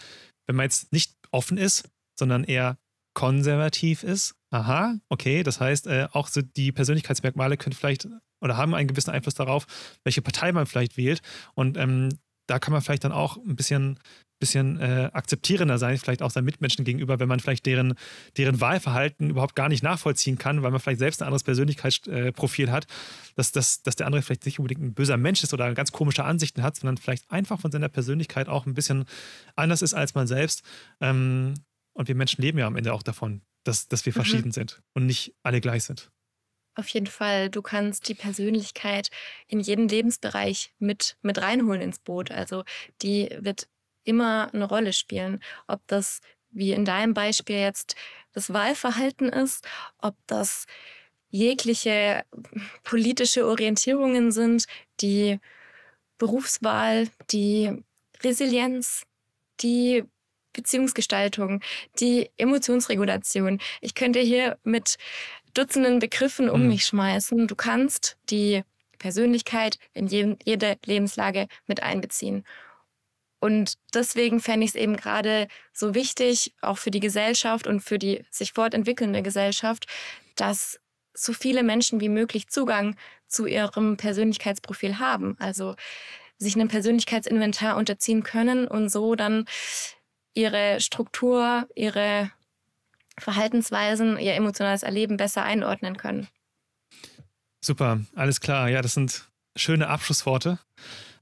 S2: wenn man jetzt nicht offen ist, sondern eher konservativ ist. Aha, okay, das heißt, äh, auch so die Persönlichkeitsmerkmale können vielleicht oder haben einen gewissen Einfluss darauf, welche Partei man vielleicht wählt. Und ähm, da kann man vielleicht dann auch ein bisschen, bisschen äh, akzeptierender sein, vielleicht auch seinen Mitmenschen gegenüber, wenn man vielleicht deren, deren Wahlverhalten überhaupt gar nicht nachvollziehen kann, weil man vielleicht selbst ein anderes Persönlichkeitsprofil hat, dass, dass, dass der andere vielleicht nicht unbedingt ein böser Mensch ist oder ganz komische Ansichten hat, sondern vielleicht einfach von seiner Persönlichkeit auch ein bisschen anders ist als man selbst. Ähm, und wir Menschen leben ja am Ende auch davon, dass, dass wir mhm. verschieden sind und nicht alle gleich sind.
S1: Auf jeden Fall, du kannst die Persönlichkeit in jeden Lebensbereich mit, mit reinholen ins Boot. Also die wird immer eine Rolle spielen. Ob das, wie in deinem Beispiel jetzt, das Wahlverhalten ist, ob das jegliche politische Orientierungen sind, die Berufswahl, die Resilienz, die Beziehungsgestaltung, die Emotionsregulation. Ich könnte hier mit Dutzenden Begriffen um mhm. mich schmeißen. Du kannst die Persönlichkeit in jede Lebenslage mit einbeziehen. Und deswegen fände ich es eben gerade so wichtig, auch für die Gesellschaft und für die sich fortentwickelnde Gesellschaft, dass so viele Menschen wie möglich Zugang zu ihrem Persönlichkeitsprofil haben. Also sich einem Persönlichkeitsinventar unterziehen können und so dann ihre Struktur, ihre Verhaltensweisen, ihr emotionales Erleben besser einordnen können.
S2: Super, alles klar. Ja, das sind schöne Abschlussworte.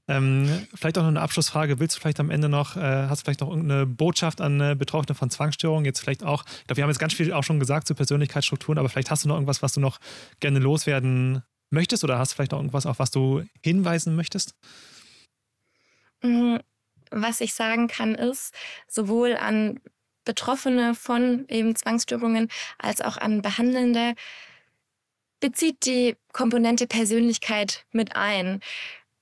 S2: Ähm, vielleicht auch noch eine Abschlussfrage. Willst du vielleicht am Ende noch, äh, hast du vielleicht noch irgendeine Botschaft an äh, Betroffene von Zwangsstörungen? Jetzt vielleicht auch, ich glaube, wir haben jetzt ganz viel auch schon gesagt zu Persönlichkeitsstrukturen, aber vielleicht hast du noch irgendwas, was du noch gerne loswerden möchtest oder hast du vielleicht noch irgendwas, auf was du hinweisen möchtest?
S1: Mm, was ich sagen kann, ist, sowohl an Betroffene von eben Zwangsstörungen als auch an Behandelnde, bezieht die Komponente Persönlichkeit mit ein.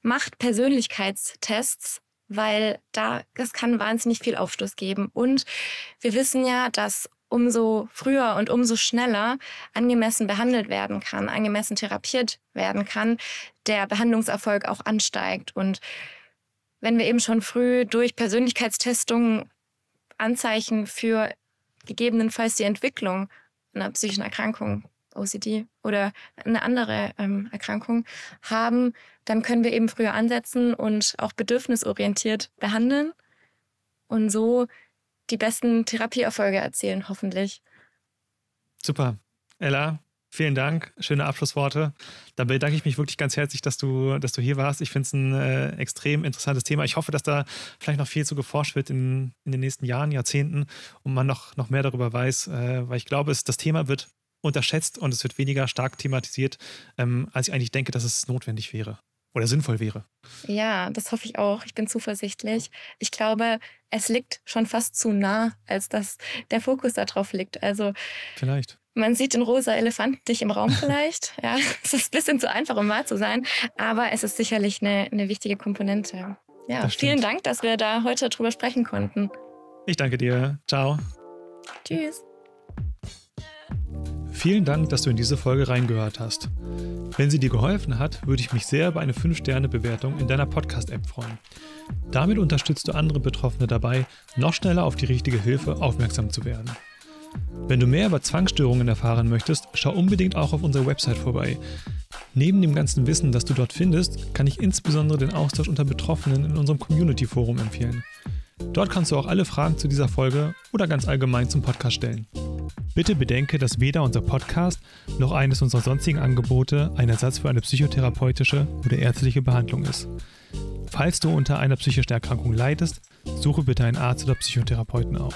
S1: Macht Persönlichkeitstests, weil da, das kann wahnsinnig viel Aufschluss geben. Und wir wissen ja, dass umso früher und umso schneller angemessen behandelt werden kann, angemessen therapiert werden kann, der Behandlungserfolg auch ansteigt. Und wenn wir eben schon früh durch Persönlichkeitstestungen Anzeichen für gegebenenfalls die Entwicklung einer psychischen Erkrankung, OCD oder eine andere ähm, Erkrankung haben, dann können wir eben früher ansetzen und auch bedürfnisorientiert behandeln und so die besten Therapieerfolge erzielen, hoffentlich.
S2: Super. Ella, Vielen Dank, schöne Abschlussworte. Da bedanke ich mich wirklich ganz herzlich, dass du, dass du hier warst. Ich finde es ein äh, extrem interessantes Thema. Ich hoffe, dass da vielleicht noch viel zu geforscht wird in, in den nächsten Jahren, Jahrzehnten und man noch, noch mehr darüber weiß, äh, weil ich glaube, es, das Thema wird unterschätzt und es wird weniger stark thematisiert, ähm, als ich eigentlich denke, dass es notwendig wäre oder sinnvoll wäre.
S1: Ja, das hoffe ich auch. Ich bin zuversichtlich. Ich glaube, es liegt schon fast zu nah, als dass der Fokus darauf liegt. Also
S2: vielleicht.
S1: Man sieht den rosa Elefanten nicht im Raum vielleicht. ja, es ist ein bisschen zu einfach, um wahr zu sein, aber es ist sicherlich eine, eine wichtige Komponente. Ja, vielen Dank, dass wir da heute drüber sprechen konnten.
S2: Ich danke dir. Ciao.
S1: Tschüss.
S2: Vielen Dank, dass du in diese Folge reingehört hast. Wenn sie dir geholfen hat, würde ich mich sehr über eine 5-Sterne-Bewertung in deiner Podcast-App freuen. Damit unterstützt du andere Betroffene dabei, noch schneller auf die richtige Hilfe aufmerksam zu werden. Wenn du mehr über Zwangsstörungen erfahren möchtest, schau unbedingt auch auf unserer Website vorbei. Neben dem ganzen Wissen, das du dort findest, kann ich insbesondere den Austausch unter Betroffenen in unserem Community-Forum empfehlen. Dort kannst du auch alle Fragen zu dieser Folge oder ganz allgemein zum Podcast stellen. Bitte bedenke, dass weder unser Podcast noch eines unserer sonstigen Angebote ein Ersatz für eine psychotherapeutische oder ärztliche Behandlung ist. Falls du unter einer psychischen Erkrankung leidest, suche bitte einen Arzt oder Psychotherapeuten auf.